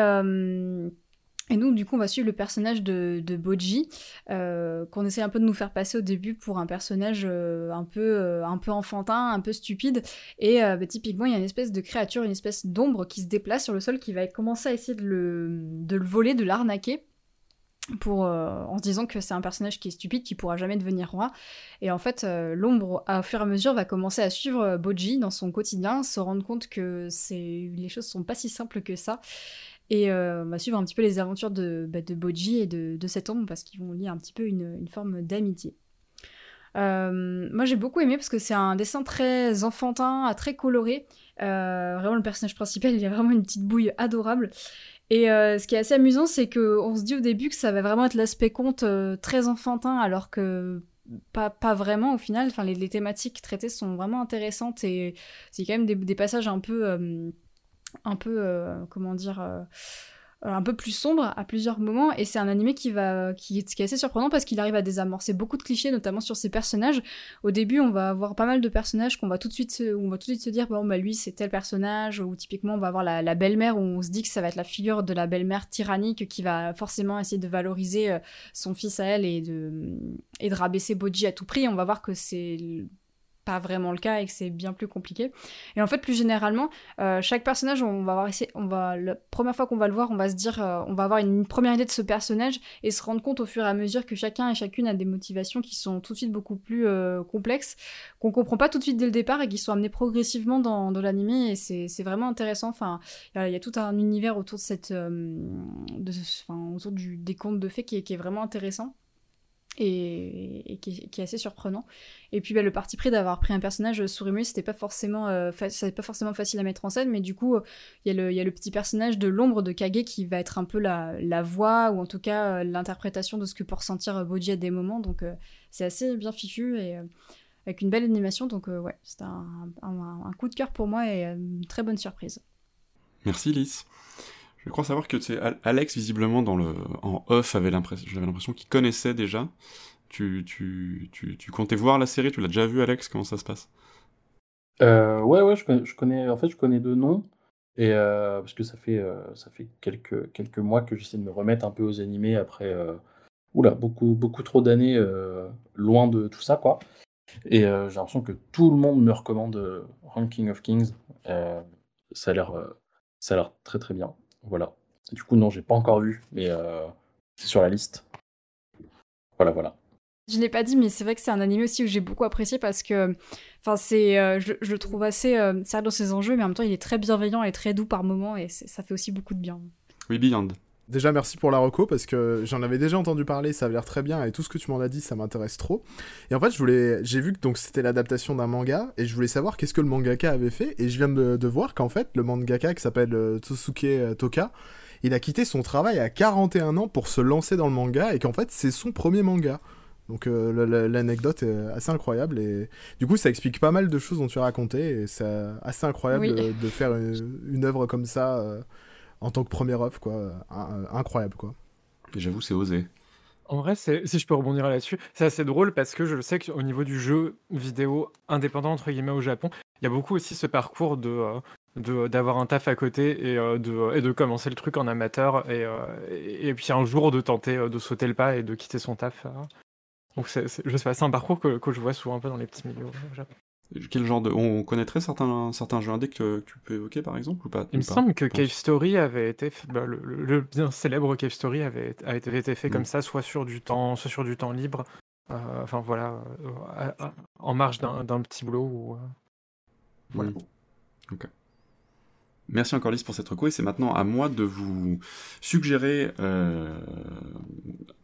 et nous, du coup, on va suivre le personnage de, Boji, euh, qu'on essaie un peu de nous faire passer au début pour un personnage euh, un, peu, euh, un peu enfantin, un peu stupide. Et bah, typiquement, il y a une espèce de créature, une espèce d'ombre qui se déplace sur le sol, qui va commencer à essayer de le, de le voler, de l'arnaquer. Pour, en se disant que c'est un personnage qui est stupide, qui pourra jamais devenir roi. Et en fait, l'ombre, au fur et à mesure, va commencer à suivre Boji dans son quotidien, se rendre compte que les choses sont pas si simples que ça. Et euh, on va suivre un petit peu les aventures de, bah, de Boji et de, de cette ombre parce qu'ils vont lier un petit peu une, une forme d'amitié. Euh, moi j'ai beaucoup aimé parce que c'est un dessin très enfantin, très coloré. Euh, vraiment le personnage principal il a vraiment une petite bouille adorable. Et euh, ce qui est assez amusant c'est qu'on se dit au début que ça va vraiment être l'aspect conte euh, très enfantin alors que pas, pas vraiment au final. Enfin, les, les thématiques traitées sont vraiment intéressantes et c'est quand même des, passages un peu, euh, un peu, euh, comment dire, euh, un peu plus sombre à plusieurs moments. Et c'est un animé qui va, qui est, assez surprenant parce qu'il arrive à désamorcer beaucoup de clichés, notamment sur ses personnages. Au début, on va avoir pas mal de personnages qu'on va tout de suite, se, on va tout de suite se dire, bon bah lui c'est tel personnage. Ou typiquement, on va avoir la, belle-mère où on se dit que ça va être la figure de la belle-mère tyrannique qui va forcément essayer de valoriser euh, son fils à elle et de, et de rabaisser Boji à tout prix. On va voir que c'est pas vraiment le cas et que c'est bien plus compliqué. Et en fait, plus généralement, euh, chaque personnage, on va avoir essayé, on va la première fois qu'on va le voir, on va se dire, euh, on va avoir une première idée de ce personnage et se rendre compte au fur et à mesure que chacun et chacune a des motivations qui sont tout de suite beaucoup plus euh, complexes, qu'on comprend pas tout de suite dès le départ et qui sont amenées progressivement dans, dans l'animé et c'est vraiment intéressant. Enfin, il y, a- tout un univers autour de cette, enfin, autour du, des contes de fées qui qui est vraiment intéressant et, qui, est, assez surprenant. Et puis bah, le parti pris d'avoir pris un personnage souris c'était pas forcément euh, pas forcément facile à mettre en scène, mais du coup il y, a le- petit personnage de l'ombre de Kage qui va être un peu la, voix ou en tout cas euh, l'interprétation de ce que peut ressentir euh, Boji à des moments. Donc euh, c'est assez bien fichu et avec une belle animation. Donc ouais, c'était un, un- coup de cœur pour moi et une très bonne surprise. Merci Lys. Je crois savoir que c'est Al- Alex visiblement en off avait l'impression j'avais l'impression qu'il connaissait déjà. Tu, comptais voir la série, tu l'as déjà vu Alex, comment ça se passe? Euh, ouais, ouais, je connais, en fait, je connais deux noms. Et euh, parce que ça fait, euh, ça fait quelques, quelques mois que j'essaie de me remettre un peu aux animés après oula, beaucoup, beaucoup trop d'années loin de tout ça, quoi. Et j'ai l'impression que tout le monde me recommande Ranking of Kings. Ça a l'air, ça a l'air très très bien. Voilà. Du coup, non, j'ai pas encore vu, mais euh, c'est sur la liste. Voilà, voilà. Je l'ai pas dit, mais c'est vrai que c'est un anime aussi où j'ai beaucoup apprécié parce que, enfin, c'est, euh, je, je le trouve assez euh, sérieux dans ses enjeux, mais en même temps, il est très bienveillant et très doux par moments, et ça fait aussi beaucoup de bien. Oui, Beyond. Déjà, merci pour la reco parce que j'en avais déjà entendu parler, ça avait l'air très bien et tout ce que tu m'en as dit, ça m'intéresse trop. Et en fait, je voulais, j'ai vu que donc c'était l'adaptation d'un manga et je voulais savoir qu'est-ce que le mangaka avait fait et je viens de, de voir qu'en fait, le mangaka qui s'appelle euh, Tsusuke euh, Toka, il a quitté son travail à 41 ans pour se lancer dans le manga et qu'en fait, c'est son premier manga. Donc euh, l'anecdote est assez incroyable et du coup ça explique pas mal de choses dont tu as raconté et c'est assez incroyable Oui. de, de faire une, une œuvre comme ça euh, en tant que première œuvre quoi, incroyable quoi. Et j'avoue, c'est osé. En vrai, si je peux rebondir là-dessus, c'est assez drôle parce que je sais qu'au niveau du jeu vidéo indépendant, entre guillemets, au Japon, il y a beaucoup aussi ce parcours de, euh, d'avoir un taf à côté et, euh, de, et de commencer le truc en amateur et, euh, et, et puis un jour de tenter de sauter le pas et de quitter son taf. euh. Donc c'est, c'est- je sais pas, c'est un parcours que, que je vois souvent un peu dans les petits milieux. au Japon. Quel genre de. On connaîtrait certains, certains jeux indés que, que tu peux évoquer par exemple ou pas Il me pas semble que. Cave Story avait été fait- bah, le, bien célèbre Cave Story avait a été, été fait Mm. comme ça, soit sur du temps, soit sur du temps libre. euh, enfin voilà, euh, en marge d'un, petit boulot. Ou, euh, voilà. Mm. Ok. Merci encore Lise pour cette reco et c'est maintenant à moi de vous suggérer euh,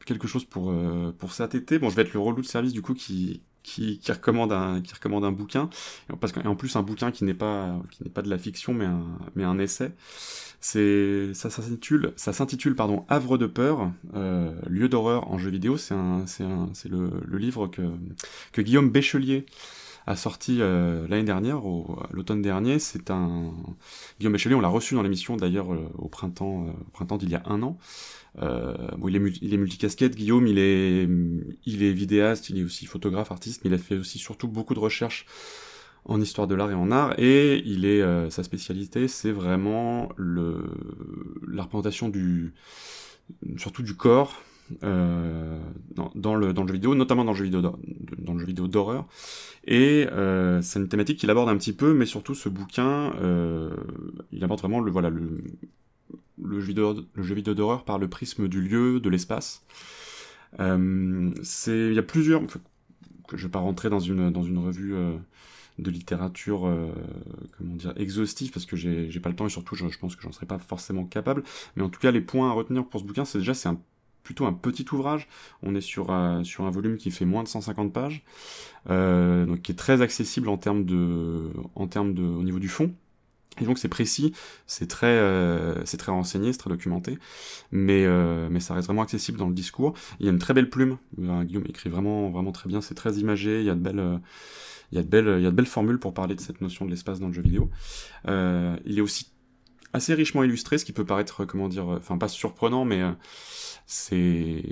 quelque chose pour, euh, pour cet été. Bon, je vais être le relou de service du coup qui, qui, qui, recommande, un, qui recommande un bouquin, parce qu'en plus un bouquin qui n'est pas, qui n'est pas de la fiction mais un, mais un essai. C'est, ça, s'intitule, ça s'intitule pardon, Havre de peur, euh, lieu d'horreur en jeu vidéo. C'est, un, c'est, un, c'est le, le livre que, que Guillaume Béchelier a sorti euh, l'année dernière, l'automne dernier. C'est un Guillaume Béchelier, on l'a reçu dans l'émission d'ailleurs euh, au printemps, euh, printemps d'il y a un an. Il est, multicasquette, Guillaume, il est, il est vidéaste, il est aussi photographe, artiste, mais il a fait aussi surtout beaucoup de recherches en histoire de l'art et en art, et il est, sa spécialité, c'est vraiment le, la représentation du, surtout du corps, euh, dans, le, dans le jeu vidéo, notamment dans le jeu vidéo d'horreur. Et euh, c'est une thématique qu'il aborde un petit peu, mais surtout ce bouquin, euh, il aborde vraiment le voilà le, le jeu vidéo d'horreur par le prisme du lieu, de l'espace. Il y a plusieurs je vais pas rentrer dans une dans une revue de littérature comment dire exhaustive parce que j'ai pas le temps et surtout je, je pense que j'en serais pas forcément capable mais en tout cas les points à retenir pour ce bouquin c'est déjà c'est un plutôt un petit ouvrage. On est sur, un- sur un volume qui fait moins de 150 pages, euh, donc qui est très accessible en termes de, en termes de, au niveau du fond. Et donc c'est précis, c'est très, euh, c'est très renseigné, c'est très documenté, mais, euh, mais ça reste vraiment accessible dans le discours. Il y a une très belle plume, Guillaume écrit vraiment, vraiment très bien, c'est très imagé, il y a de belles, il y a de belles, il y a de belles formules pour parler de cette notion de l'espace dans le jeu vidéo. Il est aussi assez richement illustré, ce qui peut paraître, comment dire, enfin pas surprenant, mais euh, c'est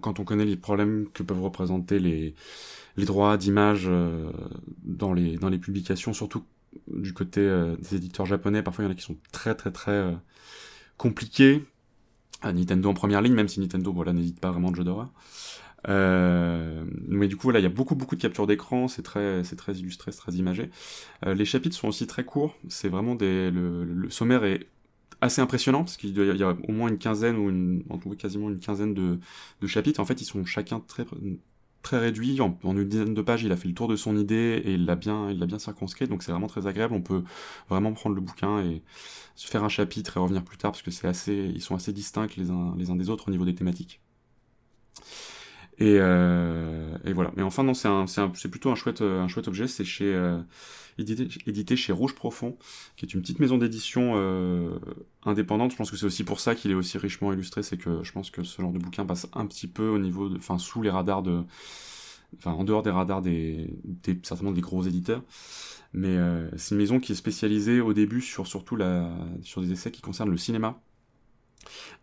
quand on connaît les problèmes que peuvent représenter les, les droits d'image euh, dans, les, dans les publications, surtout du côté euh, des éditeurs japonais, parfois il y en a qui sont très très très euh, compliqués. Nintendo en première ligne, même si Nintendo voilà, n'hésite pas vraiment de jeux d'horreur. Euh, mais du coup, voilà, il y a beaucoup beaucoup de captures d'écran, c'est très, c'est très illustré, c'est très imagé. Euh, les chapitres sont aussi très courts, c'est vraiment des, le, le sommaire est assez impressionnant parce qu'il y a- au moins une quinzaine ou une, en tout cas quasiment une quinzaine de, de chapitres. En fait, ils sont chacun très très réduits. En, en une dizaine de pages, il a fait le tour de son idée et il l'a bien, il l'a bien circonscrit. Donc c'est vraiment très agréable. On peut vraiment prendre le bouquin et se faire un chapitre et revenir plus tard parce que c'est assez, ils sont assez distincts les uns les uns des autres au niveau des thématiques. Et, euh, et voilà. Mais enfin, non, c'est plutôt un chouette, euh, un chouette objet. C'est chez, euh, édité, édité chez Rouge Profond, qui est une petite maison d'édition euh, indépendante. Je pense que c'est aussi pour ça qu'il est aussi richement illustré. C'est que je pense que ce genre de bouquin passe un petit peu au niveau, de, enfin, sous les radars de, enfin, en dehors des radars des, des certainement des gros éditeurs. Mais euh, c'est une maison qui est spécialisée au début sur surtout la, sur des essais qui concernent le cinéma.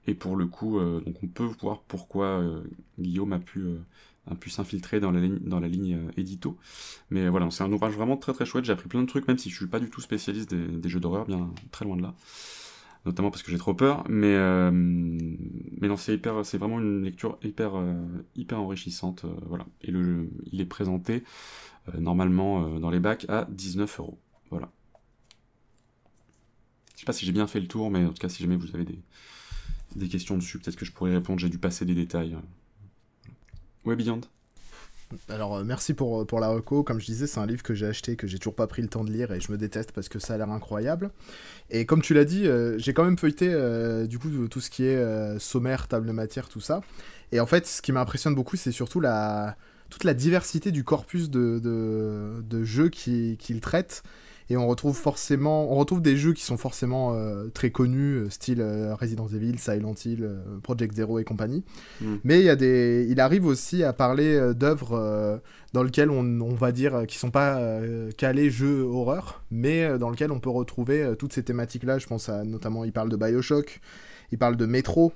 Et pour le coup, euh, donc on peut voir pourquoi euh, Guillaume a pu, euh, pu s'infiltrer dans la ligne, dans la ligne édito. Mais voilà, c'est un ouvrage vraiment très très chouette. J'ai appris plein de trucs, même si je suis pas du tout spécialiste des, jeux d'horreur, bien très loin de là. Notamment parce que j'ai trop peur. Mais, mais non, c'est vraiment une lecture hyper, hyper enrichissante. voilà. Et le, il est présenté normalement dans les bacs à 19 euros. Voilà. Je sais pas si j'ai bien fait le tour, mais en tout cas, si jamais vous avez des, des questions dessus, peut-être que je pourrais répondre. J'ai dû passer des détails. Ouais, Beyond. Alors euh, merci pour, pour la reco, comme je disais c'est un livre que j'ai acheté, que j'ai toujours pas pris le temps de lire et je me déteste parce que ça a l'air incroyable. Et comme tu l'as dit, euh, j'ai quand même feuilleté euh, du coup tout ce qui est euh, sommaire, table de matière, tout ça. Et en fait ce qui m'impressionne beaucoup c'est surtout la, toute la diversité du corpus de, de, jeux qu'il qu'il traite. Et on retrouve forcément, on retrouve des jeux qui sont forcément euh, très connus, euh, style euh, Resident Evil, Silent Hill, euh, Project Zero et compagnie. Mm. Mais il y a des, il arrive aussi à parler d'œuvres dans lesquelles on, on va dire qui sont pas calés jeux horreur, mais dans lesquelles on peut retrouver toutes ces thématiques-là. Je pense à notamment, il parle de Bioshock, il parle de Metro.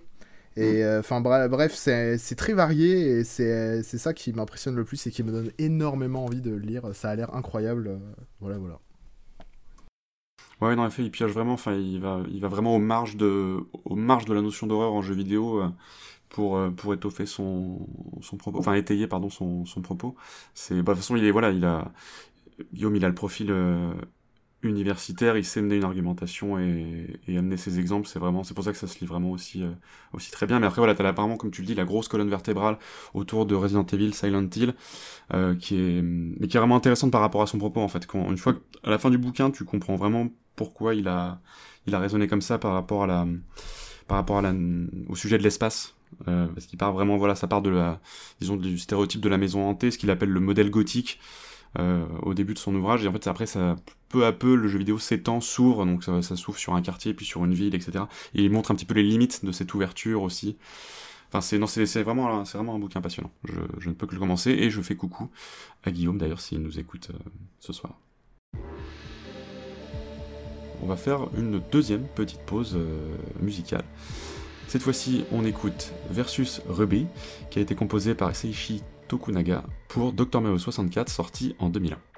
Et euh, enfin bref, c'est très varié et c'est c'est ça qui m'impressionne le plus et qui me donne énormément envie de le lire. Ça a l'air incroyable. euh, voilà, voilà. Ouais, non, en effet, il pioche vraiment. Enfin, il va, il va vraiment aux marges de, aux marges de la notion d'horreur en jeu vidéo euh, pour, euh, pour étoffer son, son propos, enfin étayer pardon son, son propos. C'est, bah, de toute façon, il est voilà, il a Guillaume, il a le profil euh, universitaire, il sait mener une argumentation et, et amener ses exemples. C'est vraiment, c'est pour ça que ça se lit vraiment aussi, aussi très bien. Mais après, voilà, t'as apparemment, comme tu le dis, la grosse colonne vertébrale autour de Resident Evil, Silent Hill, qui est, mais qui est vraiment intéressante par rapport à son propos en fait. Quand, une fois à la fin du bouquin, tu comprends vraiment pourquoi il a, il a raisonné comme ça par rapport à la, par rapport à au sujet de l'espace. Euh, parce qu'il part vraiment, voilà, ça part de la, du stéréotype de la maison hantée, ce qu'il appelle le modèle gothique. Euh, au début de son ouvrage. Et en fait après ça peu à peu le jeu vidéo s'étend s'ouvre. Donc ça, s'ouvre sur un quartier puis sur une ville etc et il montre un petit peu les limites de cette ouverture aussi. Enfin c'est non c'est c'est vraiment c'est vraiment un bouquin passionnant. Je, je ne peux que le commencer et je fais coucou à Guillaume d'ailleurs s'il nous écoute euh, ce soir on va faire une deuxième petite pause euh, musicale cette fois-ci, on écoute Versus Ruby, qui a été composé par Seishi Tokunaga pour Dr. Mario 64, sorti en 2001.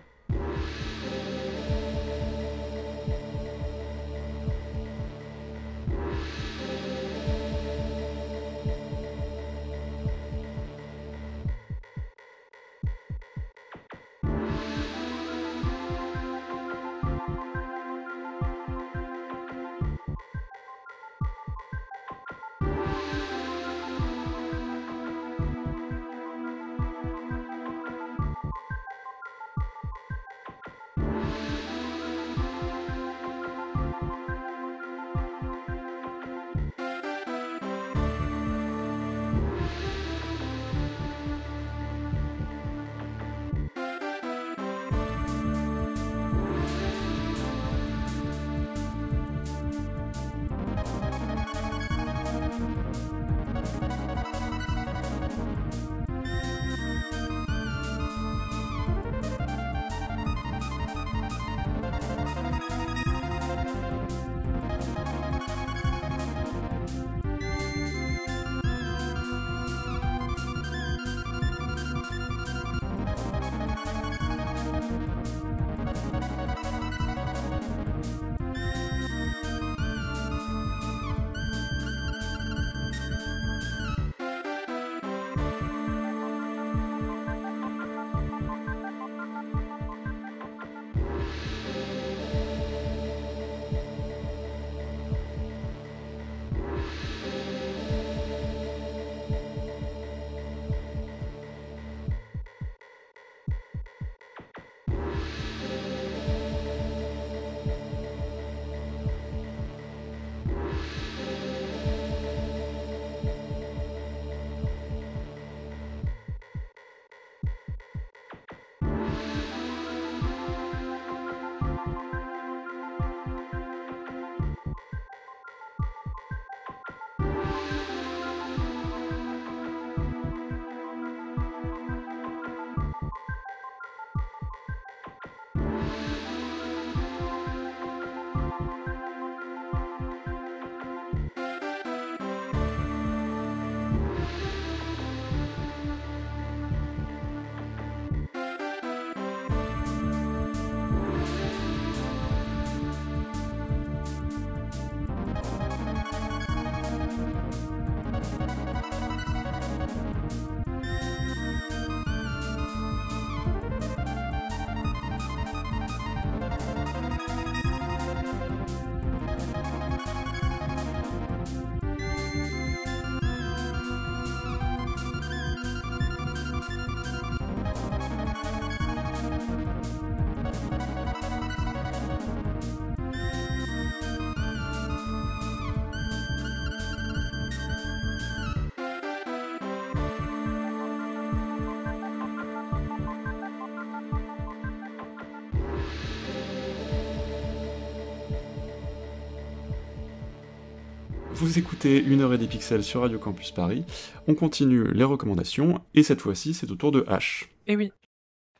Vous écoutez une heure et des pixels sur Radio Campus Paris. On continue les recommandations et cette fois-ci c'est au tour de H. Eh oui,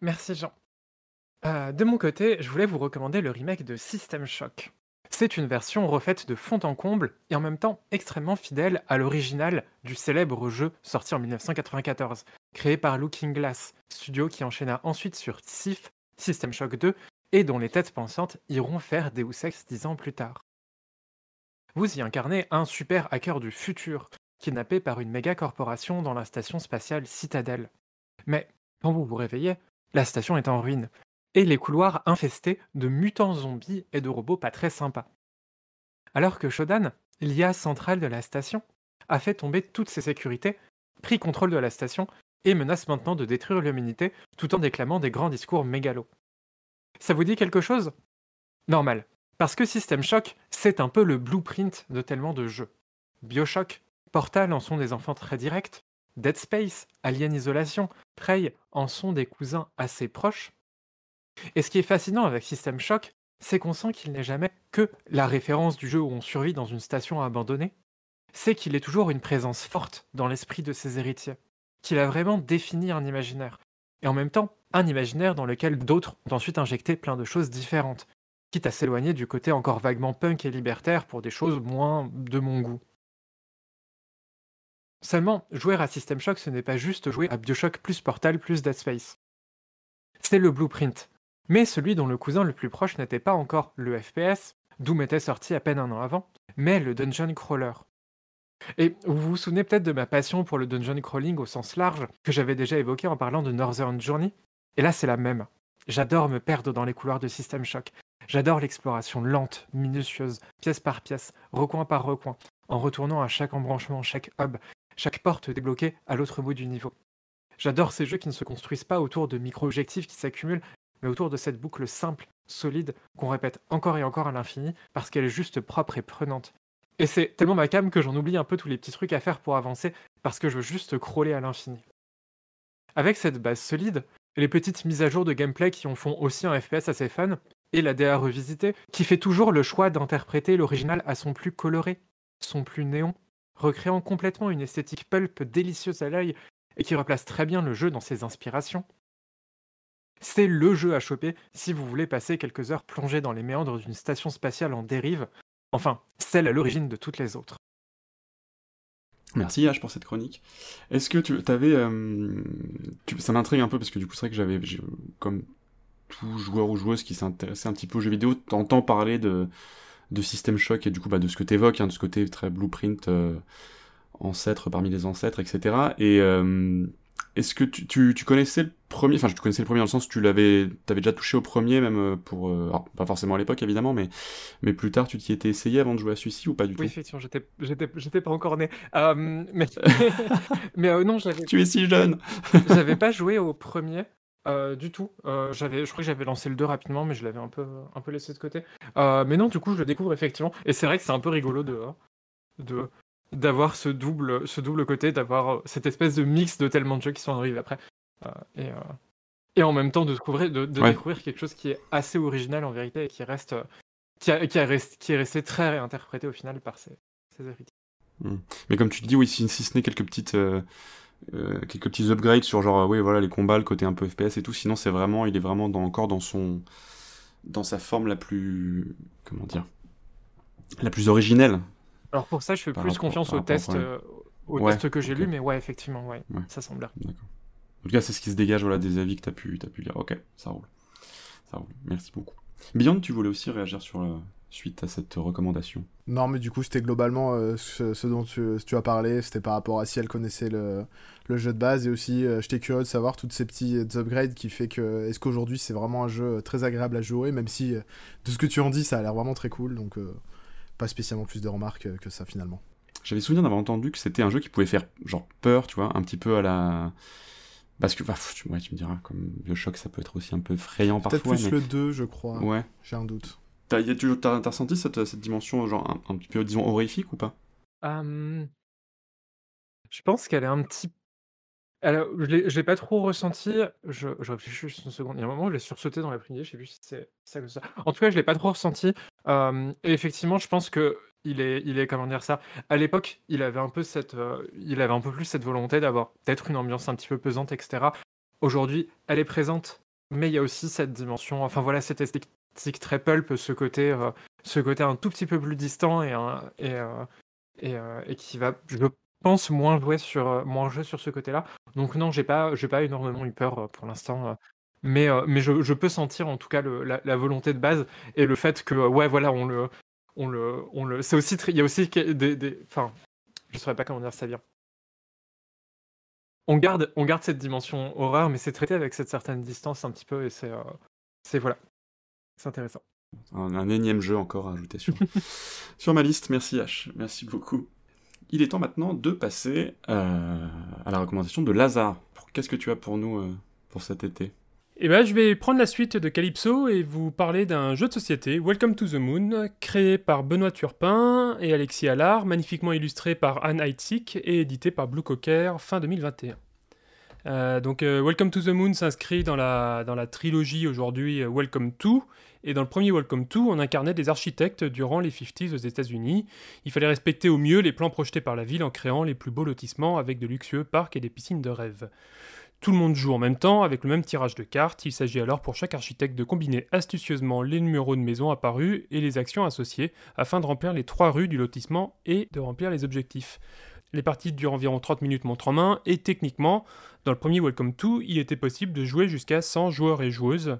merci Jean. Euh, de mon côté, je voulais vous recommander le remake de System Shock. C'est une version refaite de fond en comble et en même temps extrêmement fidèle à l'original du célèbre jeu sorti en 1994, créé par Looking Glass, studio qui enchaîna ensuite sur Sif, System Shock 2 et dont les têtes pensantes iront faire Deus Ex dix ans plus tard. Vous y incarnez un super hacker du futur, kidnappé par une méga corporation dans la station spatiale Citadel. Mais quand vous vous réveillez, la station est en ruine, et les couloirs infestés de mutants zombies et de robots pas très sympas. Alors que Shodan, l'IA centrale de la station, a fait tomber toutes ses sécurités, pris contrôle de la station et menace maintenant de détruire l'humanité tout en déclamant des grands discours mégalos. Ça vous dit quelque chose? Normal, parce que System Shock, c'est un peu le blueprint de tellement de jeux. Bioshock, Portal en sont des enfants très directs, Dead Space, Alien Isolation, Prey en sont des cousins assez proches. Et ce qui est fascinant avec System Shock, c'est qu'on sent qu'il n'est jamais que la référence du jeu où on survit dans une station abandonnée, c'est qu'il est toujours une présence forte dans l'esprit de ses héritiers, qu'il a vraiment défini un imaginaire, et en même temps un imaginaire dans lequel d'autres ont ensuite injecté plein de choses différentes, quitte à s'éloigner du côté encore vaguement punk et libertaire pour des choses moins de mon goût. Seulement, jouer à System Shock, ce n'est pas juste jouer à Bioshock plus Portal plus Dead Space. C'est le blueprint, mais celui dont le cousin le plus proche n'était pas encore le FPS, Doom était sorti à peine un an avant, mais le dungeon crawler. Et vous vous souvenez peut-être de ma passion pour le dungeon crawling au sens large, que j'avais déjà évoqué en parlant de Northern Journey? Et là, c'est la même. J'adore me perdre dans les couloirs de System Shock. J'adore l'exploration lente, minutieuse, pièce par pièce, recoin par recoin, en retournant à chaque embranchement, chaque hub, chaque porte débloquée à l'autre bout du niveau. J'adore ces jeux qui ne se construisent pas autour de micro-objectifs qui s'accumulent, mais autour de cette boucle simple, solide, qu'on répète encore et encore à l'infini, parce qu'elle est juste propre et prenante. Et c'est tellement ma cam que j'en oublie un peu tous les petits trucs à faire pour avancer, parce que je veux juste crawler à l'infini. Avec cette base solide, les petites mises à jour de gameplay qui en font aussi un FPS assez fun, et la DA revisitée, qui fait toujours le choix d'interpréter l'original à son plus coloré, son plus néon, recréant complètement une esthétique pulp délicieuse à l'œil et qui replace très bien le jeu dans ses inspirations. C'est le jeu à choper si vous voulez passer quelques heures plongées dans les méandres d'une station spatiale en dérive, enfin, celle à l'origine de toutes les autres. Merci H pour cette chronique. Est-ce que tu avais... Euh, ça m'intrigue un peu parce que du coup c'est vrai que j'avais, comme tout joueur ou joueuse qui s'intéressait un petit peu aux jeux vidéo, t'entends parler de, de System Shock et du coup bah, de ce que tu évoques, hein, de ce côté très blueprint, euh, ancêtre parmi les ancêtres, etc. Et euh, est-ce que tu, tu, tu, connaissais le premier, enfin tu connaissais le premier dans le sens tu l'avais, avais déjà touché au premier même euh, pour, alors, pas forcément à l'époque évidemment, mais, mais plus tard tu t'y étais essayé avant de jouer à celui-ci ou pas du tout? Oui effectivement, j'étais, j'étais, j'étais pas encore né, mais, [LAUGHS] [LAUGHS] mais non j'avais. Tu es si jeune. j'avais pas joué au premier. Euh, du tout. Euh, j'avais, je crois que j'avais lancé le 2 rapidement, mais je l'avais un peu, un peu laissé de côté. Euh, mais non, du coup, je le découvre effectivement. Et c'est vrai que c'est un peu rigolo de, de, d'avoir ce double, ce double côté, d'avoir cette espèce de mix de tellement de jeux qui sont arrivés après. et, et en même temps, de, découvrir, de, découvrir quelque chose qui est assez original en vérité et qui reste. Qui, a, qui, a qui est resté très réinterprété au final par ses, ses héritiers. Hmm. Mais comme tu le dis, oui, si, si ce n'est quelques petites. Euh, quelques petits upgrades sur genre oui voilà les combats le côté un peu FPS et tout. Sinon c'est vraiment il est vraiment dans, encore dans son dans sa forme la plus comment dire la plus originelle. Alors pour ça je fais plus confiance au test euh, au test que j'ai lu mais ouais effectivement ouais, ça semble d'accord. En tout cas c'est ce qui se dégage voilà des avis que tu as pu as pu lire. Ok ça roule. Ça roule. Merci beaucoup. Beyond tu voulais aussi réagir sur le suite à cette recommandation Non, mais du coup, c'était globalement euh, ce, dont tu, as parlé, c'était par rapport à si elle connaissait le, jeu de base, et aussi, euh, j'étais curieux de savoir toutes ces petits upgrades qui fait que, est-ce qu'aujourd'hui, c'est vraiment un jeu très agréable à jouer, même si, euh, de ce que tu en dis, ça a l'air vraiment très cool, donc pas spécialement plus de remarques que ça, finalement. J'avais souvenir d'avoir entendu que c'était un jeu qui pouvait faire, genre, peur, tu vois, un petit peu à la... Parce que, bah, tu, me diras, comme Bioshock, ça peut être aussi un peu effrayant parfois. Peut-être plus le 2, je crois. Ouais. J'ai un doute. T'as as, ressenti cette, cette, dimension genre un, petit peu disons horrifique ou pas? Je pense qu'elle est un petit. Alors, je l'ai pas trop ressenti. Je, réfléchis juste une seconde. Il y a un moment où je l'ai sursauté dans l'après-midi. Je sais plus si c'est ça que ça. En tout cas, je l'ai pas trop ressenti. et effectivement, je pense que il est, il est comment dire ça? À l'époque, il avait un peu cette, euh, il avait un peu plus cette volonté d'avoir peut-être une ambiance un petit peu pesante, etc. Aujourd'hui, elle est présente, mais il y a aussi cette dimension. Enfin voilà, cette esthétique très pulp, ce côté, euh, ce côté un tout petit peu plus distant et, euh, euh, qui va, je pense, moins jouer sur, moins jouer sur ce côté-là. Donc non, j'ai pas, pas énormément eu peur pour l'instant. Mais, je, peux sentir en tout cas la, volonté de base et le fait que, ouais, voilà, on le. On le, on le... C'est aussi. Il y a aussi des. Enfin, je saurais pas comment dire ça bien. On garde, on garde cette dimension horreur, mais c'est traité avec cette certaine distance un petit peu et c'est. C'est voilà. C'est intéressant. Un, un, énième jeu encore à ajouter sur, [LAUGHS] sur ma liste. Merci H. Merci beaucoup. Il est temps maintenant de passer euh, à la recommandation de Lazare. Qu'est-ce que tu as pour nous euh, pour cet été? Eh ben, je vais prendre la suite de Calypso et vous parler d'un jeu de société, Welcome to the Moon, créé par Benoît Turpin et Alexis Allard, magnifiquement illustré par Anne Heitzig et édité par Blue Cocker fin 2021. Euh, donc euh, Welcome to the Moon s'inscrit dans la, trilogie aujourd'hui euh, Welcome to, et dans le premier Welcome to, on incarnait des architectes durant les 50s aux États-Unis. Il fallait respecter au mieux les plans projetés par la ville en créant les plus beaux lotissements avec de luxueux parcs et des piscines de rêve. Tout le monde joue en même temps avec le même tirage de cartes. Il s'agit alors pour chaque architecte de combiner astucieusement les numéros de maison apparus et les actions associées afin de remplir les trois rues du lotissement et de remplir les objectifs. Les parties durent environ 30 minutes montre en main et techniquement, dans le premier Welcome to, il était possible de jouer jusqu'à 100 joueurs et joueuses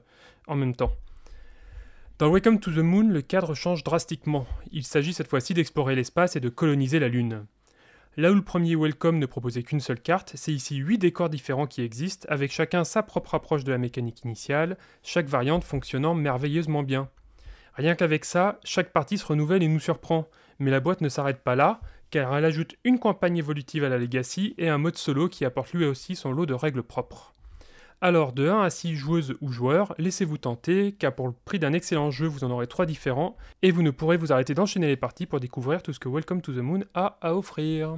en même temps. Dans Welcome to the Moon, le cadre change drastiquement. Il s'agit cette fois-ci d'explorer l'espace et de coloniser la Lune. Là où le premier Welcome ne proposait qu'une seule carte, c'est ici 8 décors différents qui existent, avec chacun sa propre approche de la mécanique initiale, chaque variante fonctionnant merveilleusement bien. Rien qu'avec ça, chaque partie se renouvelle et nous surprend, mais la boîte ne s'arrête pas là, car elle ajoute une campagne évolutive à la Legacy et un mode solo qui apporte lui aussi son lot de règles propres. Alors de 1 à 6 joueuses ou joueurs, laissez-vous tenter, car pour le prix d'un excellent jeu, vous en aurez 3 différents, et vous ne pourrez vous arrêter d'enchaîner les parties pour découvrir tout ce que Welcome to the Moon a à offrir.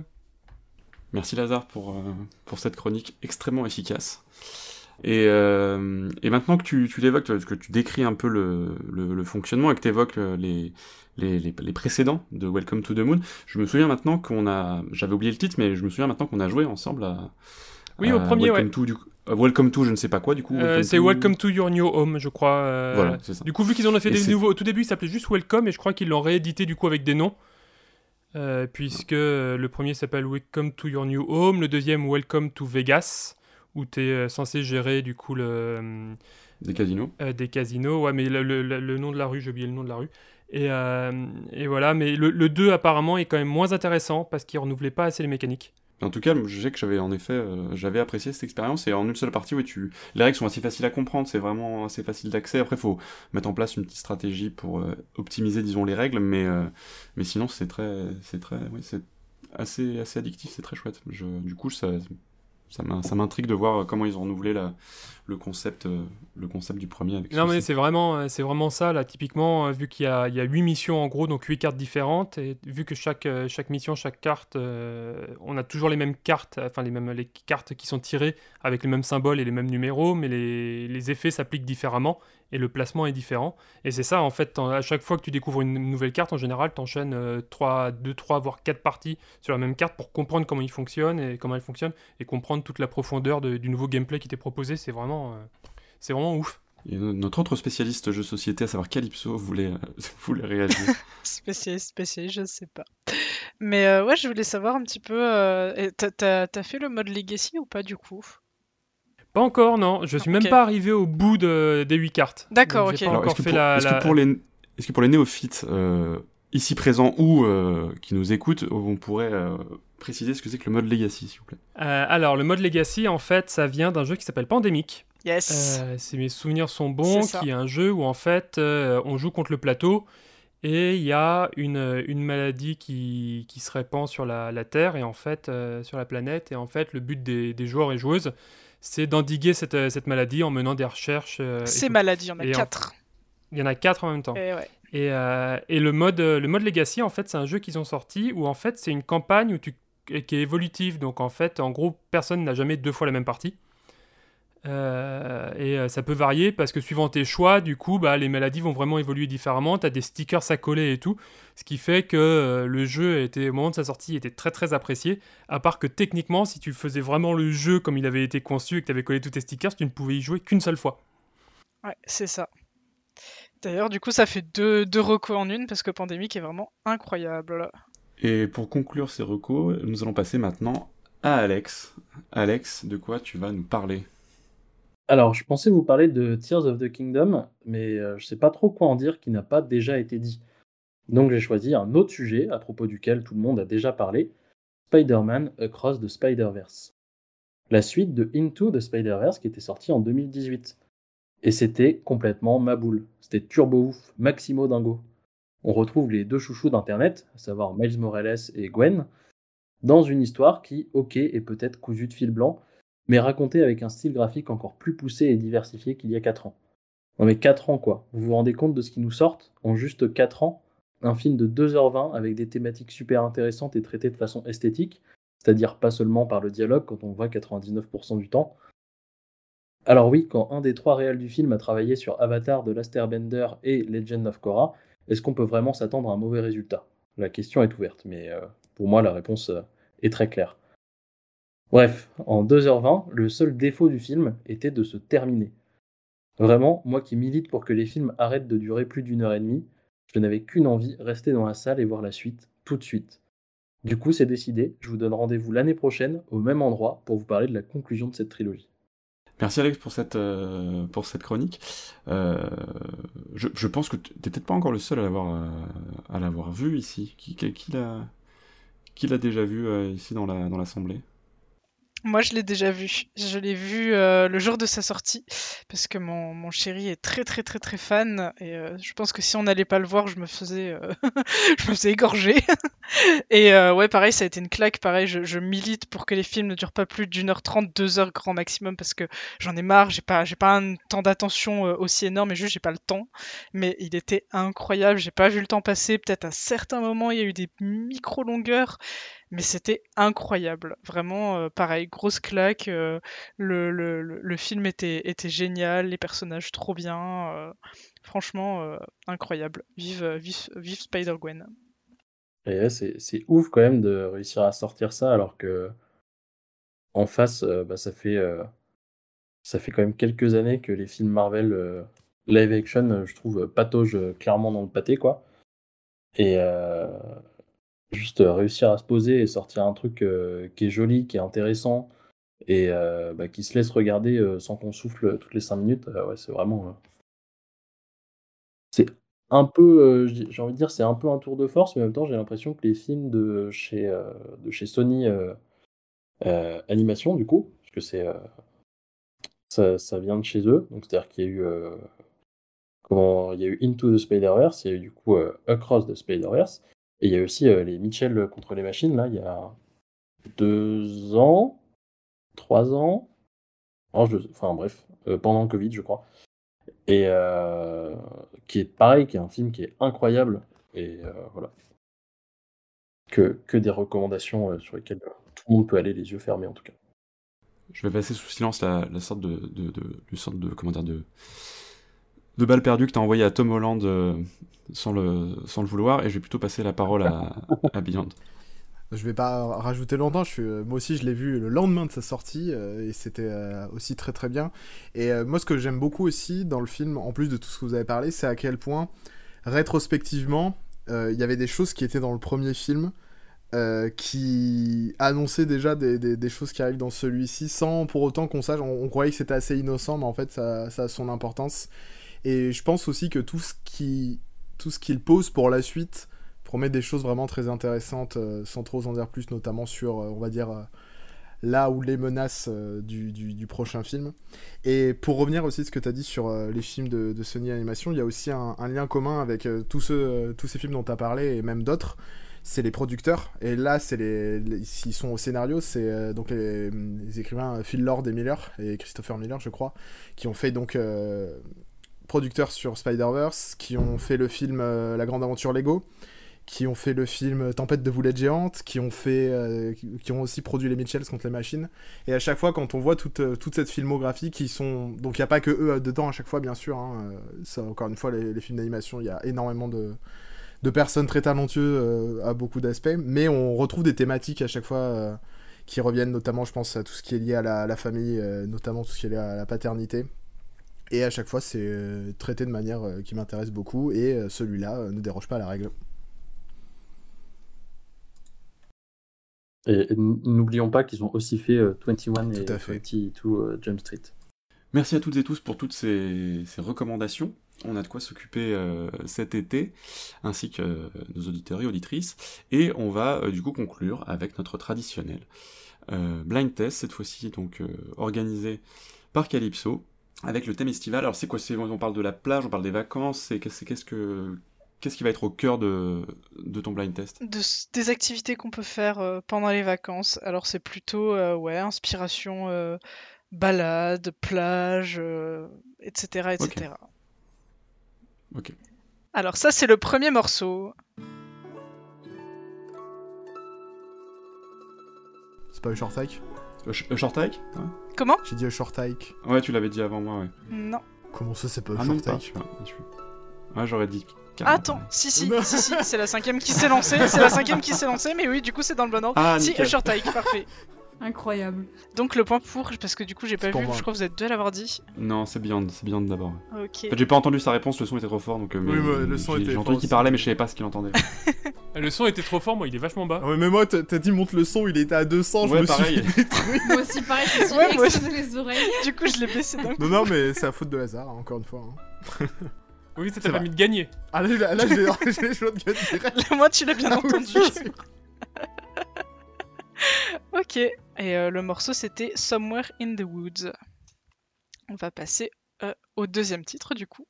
Merci Lazare pour, euh, pour cette chronique extrêmement efficace. Et, euh, et maintenant que tu, tu l'évoques, que tu décris un peu le, le, le fonctionnement et que tu évoques les, les, les, les, précédents de Welcome to the Moon, je me souviens maintenant qu'on a... J'avais oublié le titre, mais je me souviens maintenant qu'on a joué ensemble à... Oui, au premier, Welcome ouais. To, du, uh, welcome to, je ne sais pas quoi, du coup. Euh, c'est Welcome to Your New Home, je crois. Euh... Voilà, c'est ça. Du coup, vu qu'ils en ont fait et des nouveaux, au tout début, il s'appelait juste Welcome, et je crois qu'ils l'ont réédité du coup avec des noms. Euh, puisque euh, le premier s'appelle Welcome to Your New Home, le deuxième Welcome to Vegas, où tu es euh, censé gérer du coup le... Des casinos. Euh, des casinos, ouais, mais le, le, le, nom de la rue, j'ai oublié le nom de la rue. Et, et voilà, mais le, le 2 apparemment est quand même moins intéressant parce qu'il renouvelait pas assez les mécaniques. En tout cas, je sais que j'avais en effet, euh, j'avais apprécié cette expérience et en une seule partie, oui, tu, les règles sont assez faciles à comprendre, c'est vraiment assez facile d'accès. Après, il faut mettre en place une petite stratégie pour euh, optimiser, disons, les règles, mais, euh, mais sinon, c'est très, c'est très, oui, c'est assez, assez addictif, c'est très chouette. Je, du coup, ça, ça m'intrigue de voir comment ils ont renouvelé la, le concept, euh, le concept du premier. Avec non mais c'est vraiment, c'est vraiment ça là. Typiquement, euh, vu qu'il y a, il y a 8 missions en gros, donc 8 cartes différentes, et vu que chaque, euh, chaque mission, chaque carte, euh, on a toujours les mêmes cartes, enfin les mêmes les cartes qui sont tirées avec les mêmes symboles et les mêmes numéros, mais les, les effets s'appliquent différemment et le placement est différent. Et c'est ça en fait, à chaque fois que tu découvres une nouvelle carte, en général, tu enchaînes 3, 2, 3, voire 4 parties sur la même carte pour comprendre comment il fonctionne et comment elle fonctionne et comprendre toute la profondeur de, du nouveau gameplay qui t'est proposé. C'est vraiment c'est vraiment ouf. Et notre autre spécialiste jeu société, à savoir Calypso, voulait, [LAUGHS] voulait réagir. [LAUGHS] spécialiste, spécialiste, je sais pas. Mais euh, ouais, je voulais savoir un petit peu. Euh, T'as as fait le mode Legacy ou pas du coup? Pas encore, non. Je suis okay. même pas arrivé au bout de, des 8 cartes. D'accord, ok. Est-ce que, la, la... que, pour les, est que pour les néophytes euh, ici présents ou qui nous écoutent, on pourrait préciser ce que c'est que le mode Legacy, s'il vous plaît? Alors, le mode Legacy, en fait, ça vient d'un jeu qui s'appelle Pandemic. Yes. Euh, si mes souvenirs sont bons, qui est un jeu où en fait euh, on joue contre le plateau et il y a une, une maladie qui, qui, se répand sur la, la Terre et en fait euh, sur la planète et en fait le but des, des joueurs et joueuses c'est d'endiguer cette, cette, maladie en menant des recherches. Ces maladies, il y en a quatre. Il y en a quatre en même temps. Et, ouais. et, et le, mode, le mode Legacy, en fait, c'est un jeu qu'ils ont sorti où en fait c'est une campagne où tu, qui est évolutive. Donc en fait, en gros, personne n'a jamais deux fois la même partie. Euh, et euh, ça peut varier parce que suivant tes choix, du coup, bah, les maladies vont vraiment évoluer différemment. Tu as des stickers à coller et tout. Ce qui fait que euh, le jeu, était, au moment de sa sortie, était très très apprécié. À part que techniquement, si tu faisais vraiment le jeu comme il avait été conçu et que tu avais collé tous tes stickers, tu ne pouvais y jouer qu'une seule fois. Ouais, c'est ça. D'ailleurs, du coup, ça fait deux, deux recos en une parce que Pandémique est vraiment incroyable. Là. Et pour conclure ces recos, nous allons passer maintenant à Alex. Alex, de quoi tu vas nous parler? Alors, je pensais vous parler de Tears of the Kingdom, mais euh, je sais pas trop quoi en dire qui n'a pas déjà été dit. Donc j'ai choisi un autre sujet à propos duquel tout le monde a déjà parlé, Spider-Man Across the Spider-Verse. La suite de Into the Spider-Verse qui était sortie en 2018. Et c'était complètement ma boule. C'était turbo ouf, maximo dingo. On retrouve les deux chouchous d'internet, à savoir Miles Morales et Gwen, dans une histoire qui, ok, est peut-être cousue de fil blanc, mais racontée avec un style graphique encore plus poussé et diversifié qu'il y a 4 ans. Non mais 4 ans quoi, vous vous rendez compte de ce qui nous sort? En juste 4 ans, un film de 2h20 avec des thématiques super intéressantes et traitées de façon esthétique, c'est-à-dire pas seulement par le dialogue quand on voit 99% du temps. Alors oui, quand un des trois réels du film a travaillé sur Avatar de Last Airbender et Legend of Korra, est-ce qu'on peut vraiment s'attendre à un mauvais résultat? La question est ouverte, mais euh, pour moi la réponse euh, est très claire. Bref, en 2h20, le seul défaut du film était de se terminer. Vraiment, moi qui milite pour que les films arrêtent de durer plus d'une heure et demie, je n'avais qu'une envie, rester dans la salle et voir la suite, tout de suite. Du coup, c'est décidé, je vous donne rendez-vous l'année prochaine, au même endroit, pour vous parler de la conclusion de cette trilogie. Merci Alex pour cette, euh, chronique. Euh, je, pense que tu n'es peut-être pas encore le seul à l'avoir, euh, vu ici. Qui, l'a, déjà vu ici dans l'Assemblée? Moi, je l'ai déjà vu. Je l'ai vu euh, le jour de sa sortie parce que mon, mon, chéri est très très très très fan et euh, je pense que si on n'allait pas le voir, je me faisais euh, [LAUGHS] je me faisais égorger. [LAUGHS] et ouais, pareil, ça a été une claque. Pareil, je, je, milite pour que les films ne durent pas plus d'une heure trente, deux heures grand maximum parce que j'en ai marre. J'ai pas j'ai pas un temps d'attention aussi énorme et juste j'ai pas le temps. Mais il était incroyable. J'ai pas vu le temps passer. Peut-être à certains moments, il y a eu des micro longueurs mais c'était incroyable. Vraiment, euh, pareil, grosse claque. Euh, le, le, le, film était, était génial, les personnages trop bien. Euh, franchement, incroyable. Vive, vive, vive Spider-Gwen. Ouais, c'est ouf quand même de réussir à sortir ça alors que en face, bah, ça fait ça fait quand même quelques années que les films Marvel live action, je trouve, pataugent clairement dans le pâté quoi. Et juste euh, réussir à se poser et sortir un truc euh, qui est joli, qui est intéressant et euh, bah, qui se laisse regarder sans qu'on souffle toutes les 5 minutes, ouais, c'est vraiment. c'est un peu, j'ai envie de dire, c'est un peu un tour de force, mais en même temps, j'ai l'impression que les films de chez, de chez Sony Animation, du coup, parce que c'est. Ça, vient de chez eux, donc c'est-à-dire qu'il y a eu. comment, il y a eu Into the Spider-Verse, il y a eu du coup Across the Spider-Verse, et il y a aussi euh, les Mitchell contre les machines, là, il y a deux ans, trois ans, enfin bref, euh, pendant le Covid, je crois. Et euh, qui est pareil, qui est un film qui est incroyable. Et voilà. Que, que des recommandations sur lesquelles tout le monde peut aller les yeux fermés, en tout cas. Je vais passer sous silence la, la sorte de, de, de, sorte de, comment dire, de, de balle perdue que tu as envoyé à Tom Holland euh, sans, le, sans le vouloir, et je vais plutôt passer la parole à, à Beyond. Je vais pas rajouter longtemps, euh, moi aussi je l'ai vu le lendemain de sa sortie euh, et c'était aussi très très bien. Et moi ce que j'aime beaucoup aussi dans le film, en plus de tout ce que vous avez parlé, c'est à quel point rétrospectivement il y avait des choses qui étaient dans le premier film qui annonçaient déjà des, des, choses qui arrivent dans celui-ci sans pour autant qu'on sache, on, croyait que c'était assez innocent mais en fait ça a son importance. Et je pense aussi que tout ce qui tout ce qu'il pose pour la suite promet des choses vraiment très intéressantes, euh, sans trop en dire plus, notamment sur, euh, on va dire, euh, là où les menaces du, du, prochain film. Et pour revenir aussi à ce que tu as dit sur les films de, Sony Animation, il y a aussi un, lien commun avec tous, ceux, tous ces films dont tu as parlé, et même d'autres, c'est les producteurs. Et là, c'est les, s'ils sont au scénario, c'est donc les, les, écrivains Phil Lord et Miller, et Christopher Miller, je crois, qui ont fait donc producteurs sur Spider-Verse, qui ont fait le film euh, La Grande Aventure Lego, qui ont fait le film Tempête de boulettes géantes, qui ont fait, euh, qui ont aussi produit les Mitchells contre les machines. Et à chaque fois, quand on voit toute, euh, toute cette filmographie, qui sont, donc il n'y a pas que eux dedans à chaque fois, bien sûr. Hein, ça, encore une fois, les, films d'animation, il y a énormément de, de personnes très talentueuses à beaucoup d'aspects, mais on retrouve des thématiques à chaque fois qui reviennent, notamment, je pense, à tout ce qui est lié à la, la famille, notamment tout ce qui est lié à la paternité. Et à chaque fois, c'est euh, traité de manière euh, qui m'intéresse beaucoup, et euh, celui-là ne déroge pas à la règle. Et n'oublions pas qu'ils ont aussi fait 21 et 22 Jump Street. Merci à toutes et tous pour toutes ces, ces recommandations. On a de quoi s'occuper euh, cet été, ainsi que euh, nos auditeurs et auditrices. Et on va euh, du coup conclure avec notre traditionnel blind test, cette fois-ci donc organisé par Calypso, avec le thème estival. Alors c'est quoi? C'est, On parle de la plage, on parle des vacances, c'est, c'est- qu'est-ce que... Qu'est-ce qui va être au cœur de, de ton blind test? De des activités qu'on peut faire euh, pendant les vacances. Alors c'est plutôt euh, ouais, inspiration euh, balade, plage, euh, etc., etc. Ok. Alors ça c'est le premier morceau. C'est pas le short euh, short hike ouais. Comment J'ai dit le short hike. Ouais, tu l'avais dit avant moi, ouais. Non. Comment ça, c'est pas Ah, short pas, hike tu vois, je suis- Ouais, j'aurais dit. Attends, si si, si si, c'est la cinquième qui s'est lancée, c'est la cinquième qui s'est lancée, mais oui, du coup c'est dans le bon ordre. Ah, si, nickel. short hike, parfait. [LAUGHS] Incroyable. Donc le point pour, parce que du coup j'ai pas vu, moi. je crois que vous êtes deux à l'avoir dit. Non, c'est Beyond, c'est Beyond d'abord. Ok. En fait, j'ai pas entendu sa réponse, le son était trop fort, donc. euh, Oui, mais- ouais, le son j'ai- était J'ai fort entendu qu'il parlait, mais je savais pas ce qu'il entendait. [LAUGHS] Le son était trop fort, moi il est vachement bas. Ouais, mais moi, t'as dit monte le son, il était à 200, je me pareil. suis détruit. Moi aussi, pareil, je me suis Ouais, moi les oreilles. Du coup je l'ai baissé d'un coup. Non, non, mais c'est la faute de hasard, hein, encore une fois. hein. Oui, ça t'a permis de gagner. Ah là, là, là, j'ai les shotguns direct. [LAUGHS] Moi tu l'as bien Ah entendu. ok, et euh, le morceau c'était Somewhere in the Woods. On va passer euh, au deuxième titre du coup.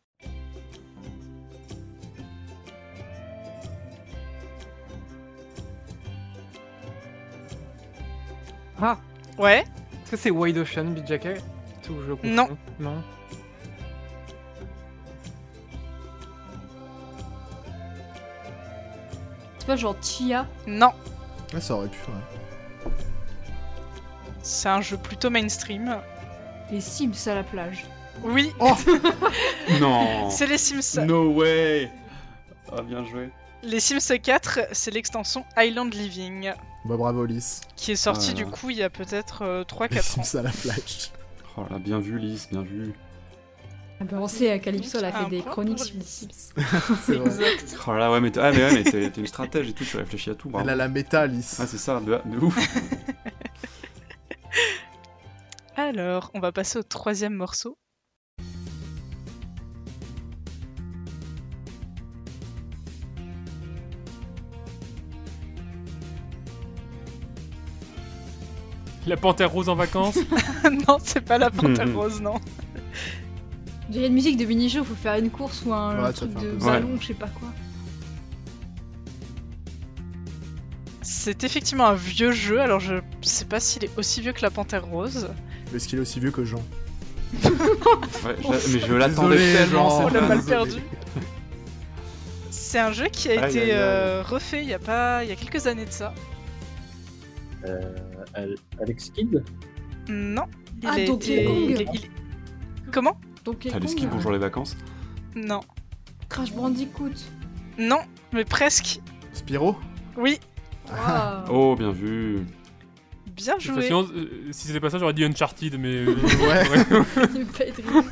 Ah Ouais Est-ce que c'est Wide Ocean, je confonds Non. Non. C'est pas genre Chia Non, Ah, ça aurait pu, ouais. C'est un jeu plutôt mainstream. Les Sims à la plage. Oui, Oh [LAUGHS] non c'est les Sims. No way Ah, bien joué. Les Sims 4, c'est l'extension Island Living, Bah, bravo, Lys. qui est sortie du coup il y a peut-être euh, Les 3-4 ans. Sims à la plage. Oh là, bien vu, Lys, bien vu. Ah bah, on sait, Calypso, elle a fait des chroniques sur les. Sims. [LAUGHS] C'est vrai. Exact. Oh là, ouais, mais t'es ah, mais ouais, mais t'es une stratège et tout, tu réfléchis à tout. bravo. Elle a la méta, Lys. Ah, c'est ça, de, de ouf. [LAUGHS] Alors, on va passer au troisième morceau. La panthère rose en vacances. [LAUGHS] non, c'est pas la panthère Mhm. rose, non. J'ai une musique de mini-jeu, faut faire une course ou un, Ouais, truc de ballon, je sais pas quoi. C'est effectivement un vieux jeu, alors je sais pas s'il est aussi vieux que la panthère rose. Est-ce qu'il est aussi vieux que Jean [LAUGHS] Ouais, je- mais je l'attendais tellement. On l'a mal perdu. C'est un jeu qui a Aïe, été euh, refait il y a pas, il y a quelques années de ça. Euh, Al- Alex Kidd Non. Il Ah, a Donkey été- Kong. il est- il est- Comment Donkey Kong, bonjour les vacances. Non. Crash Bandicoot. Non, mais presque. Spyro? Oui, Ah. Wow. Oh, bien vu. bien joué. façon, euh, si c'était pas ça, j'aurais dit Uncharted, mais. euh, [LAUGHS] Ouais. [LAUGHS]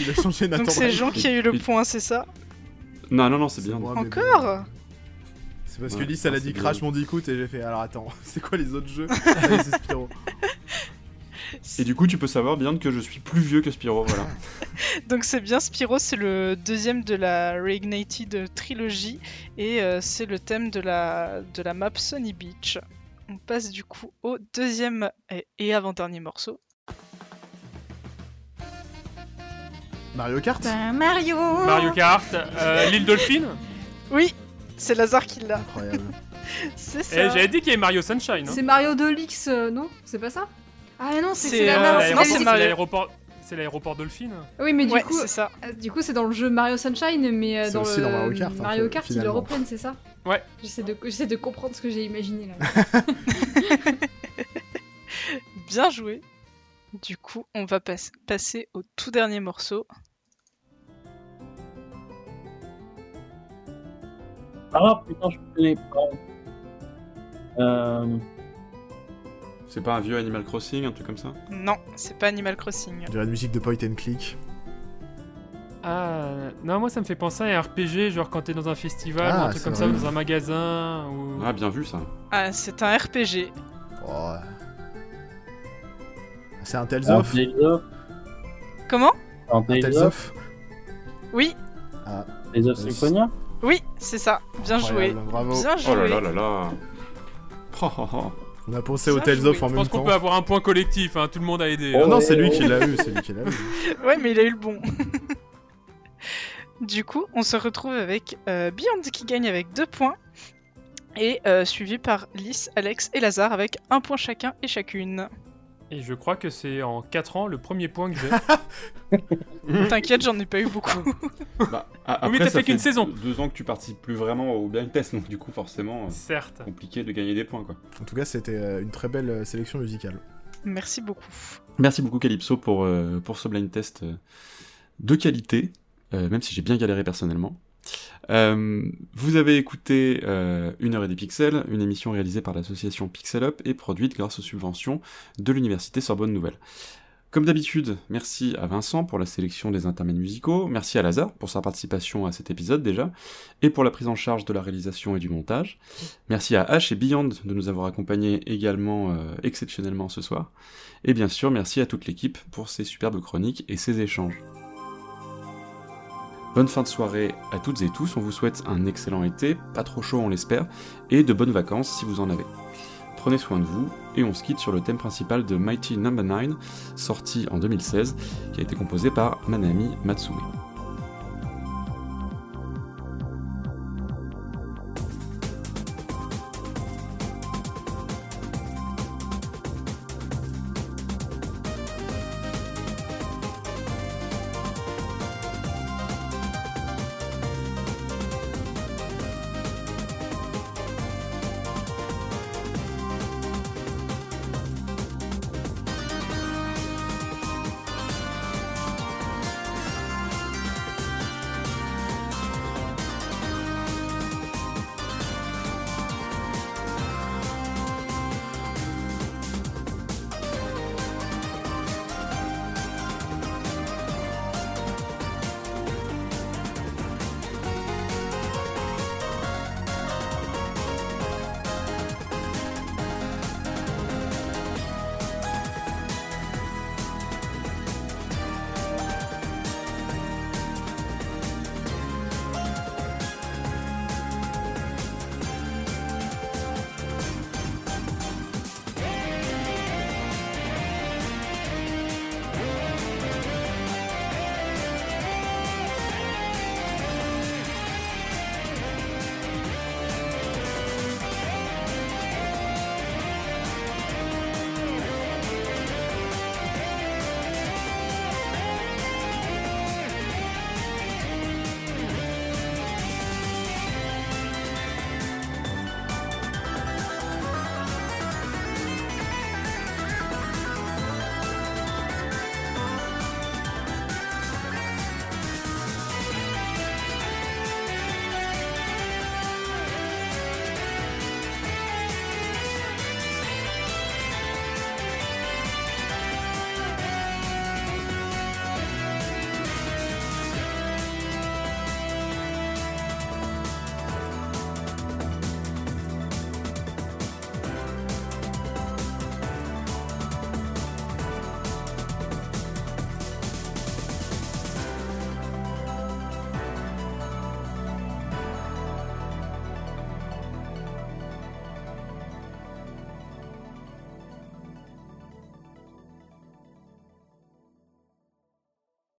Il a changé Nathan Donc c'est. Jean qui a eu le point, c'est ça? Non, non, non, c'est bien. moi, bon. Encore? C'est parce que Lys, elle a non, dit Crash bien. Bandicoot et j'ai fait alors attends, [LAUGHS] c'est quoi les autres jeux? Allez, c'est Spyro. Et du coup, tu peux savoir bien que je suis plus vieux que Spyro, voilà. [LAUGHS] Donc c'est bien Spyro, c'est le deuxième de la Reignited trilogie et euh, c'est le thème de la, de la map Sunny Beach. On passe du coup au deuxième et, et avant-dernier morceau. Mario Kart Ben, Mario Mario Kart, euh, l'île Dolphin. [LAUGHS] Oui, c'est Lazare qui l'a. Incroyable. [LAUGHS] C'est Et ça. j'avais dit qu'il y avait Mario Sunshine. hein. C'est Mario Delix, euh, non? C'est pas ça? Ah non, c'est euh, c'est l'aéroport. C'est l'aéroport Dolphin. Oui, mais du Ouais, coup, c'est ça. euh, du coup, c'est dans le jeu Mario Sunshine, mais euh, dans le dans Mario Kart, un Mario Kart, ils le reprennent, c'est ça? Ouais. J'essaie de, j'essaie de comprendre ce que j'ai imaginé là. [LAUGHS] Bien joué. Du coup, on va pas- passer au tout dernier morceau. Ah putain, je connais pas. Euh, C'est pas un vieux Animal Crossing, un truc comme ça Non, c'est pas Animal Crossing. On dirait une musique de point and click. Ah, non, moi ça me fait penser à un RPG, genre quand t'es dans un festival, Ah, ou un truc comme ça, ou dans un magasin, ou. Ah, bien vu ça. Ah, c'est un RPG. Oh. C'est un Tales un of Tales of. Comment Dans Tales of Oui, Ah, Tales of Symphonia oui, c'est ça. Bien joué. bravo. Bien joué. Oh là là là là. Oh, oh, oh. On a pensé au Tales of en Je même pense qu'on temps. peut avoir un point collectif, hein, tout le monde a aidé. Non, hein. non, c'est lui qui l'a eu, c'est lui qui l'a eu. [LAUGHS] Ouais, mais il a eu le bon. [LAUGHS] du coup, on se retrouve avec euh, Beyond qui gagne avec deux points. Et euh, suivi par Lys, Alex et Lazare avec un point chacun et chacune. Et je crois que c'est en 4 ans le premier point que j'ai. [LAUGHS] T'inquiète, j'en ai pas eu beaucoup. [LAUGHS] Bah, a- Oui, mais après, t'as fait qu'une saison. Deux ans que tu participes plus vraiment au blind test, donc du coup, forcément, euh, Certes. compliqué de gagner des points, quoi. En tout cas, c'était euh, une très belle euh, sélection musicale. Merci beaucoup. Merci beaucoup Calypso pour, euh, pour ce blind test euh, de qualité, euh, même si j'ai bien galéré personnellement. Euh, vous avez écouté euh, Une heure et des pixels, une émission réalisée par l'association Pixel Up et produite grâce aux subventions de l'université Sorbonne Nouvelle. Comme d'habitude, merci à Vincent pour la sélection des intermèdes musicaux, merci à Lazare pour sa participation à cet épisode déjà, et pour la prise en charge de la réalisation et du montage. Merci à H et Beyond de nous avoir accompagnés également euh, exceptionnellement ce soir. Et bien sûr, merci à toute l'équipe pour ces superbes chroniques et ces échanges. Bonne fin de soirée à toutes et tous, on vous souhaite un excellent été, pas trop chaud on l'espère, et de bonnes vacances si vous en avez. Prenez soin de vous, et on se quitte sur le thème principal de Mighty Number 9, sorti en 2016, qui a été composé par Manami Matsume.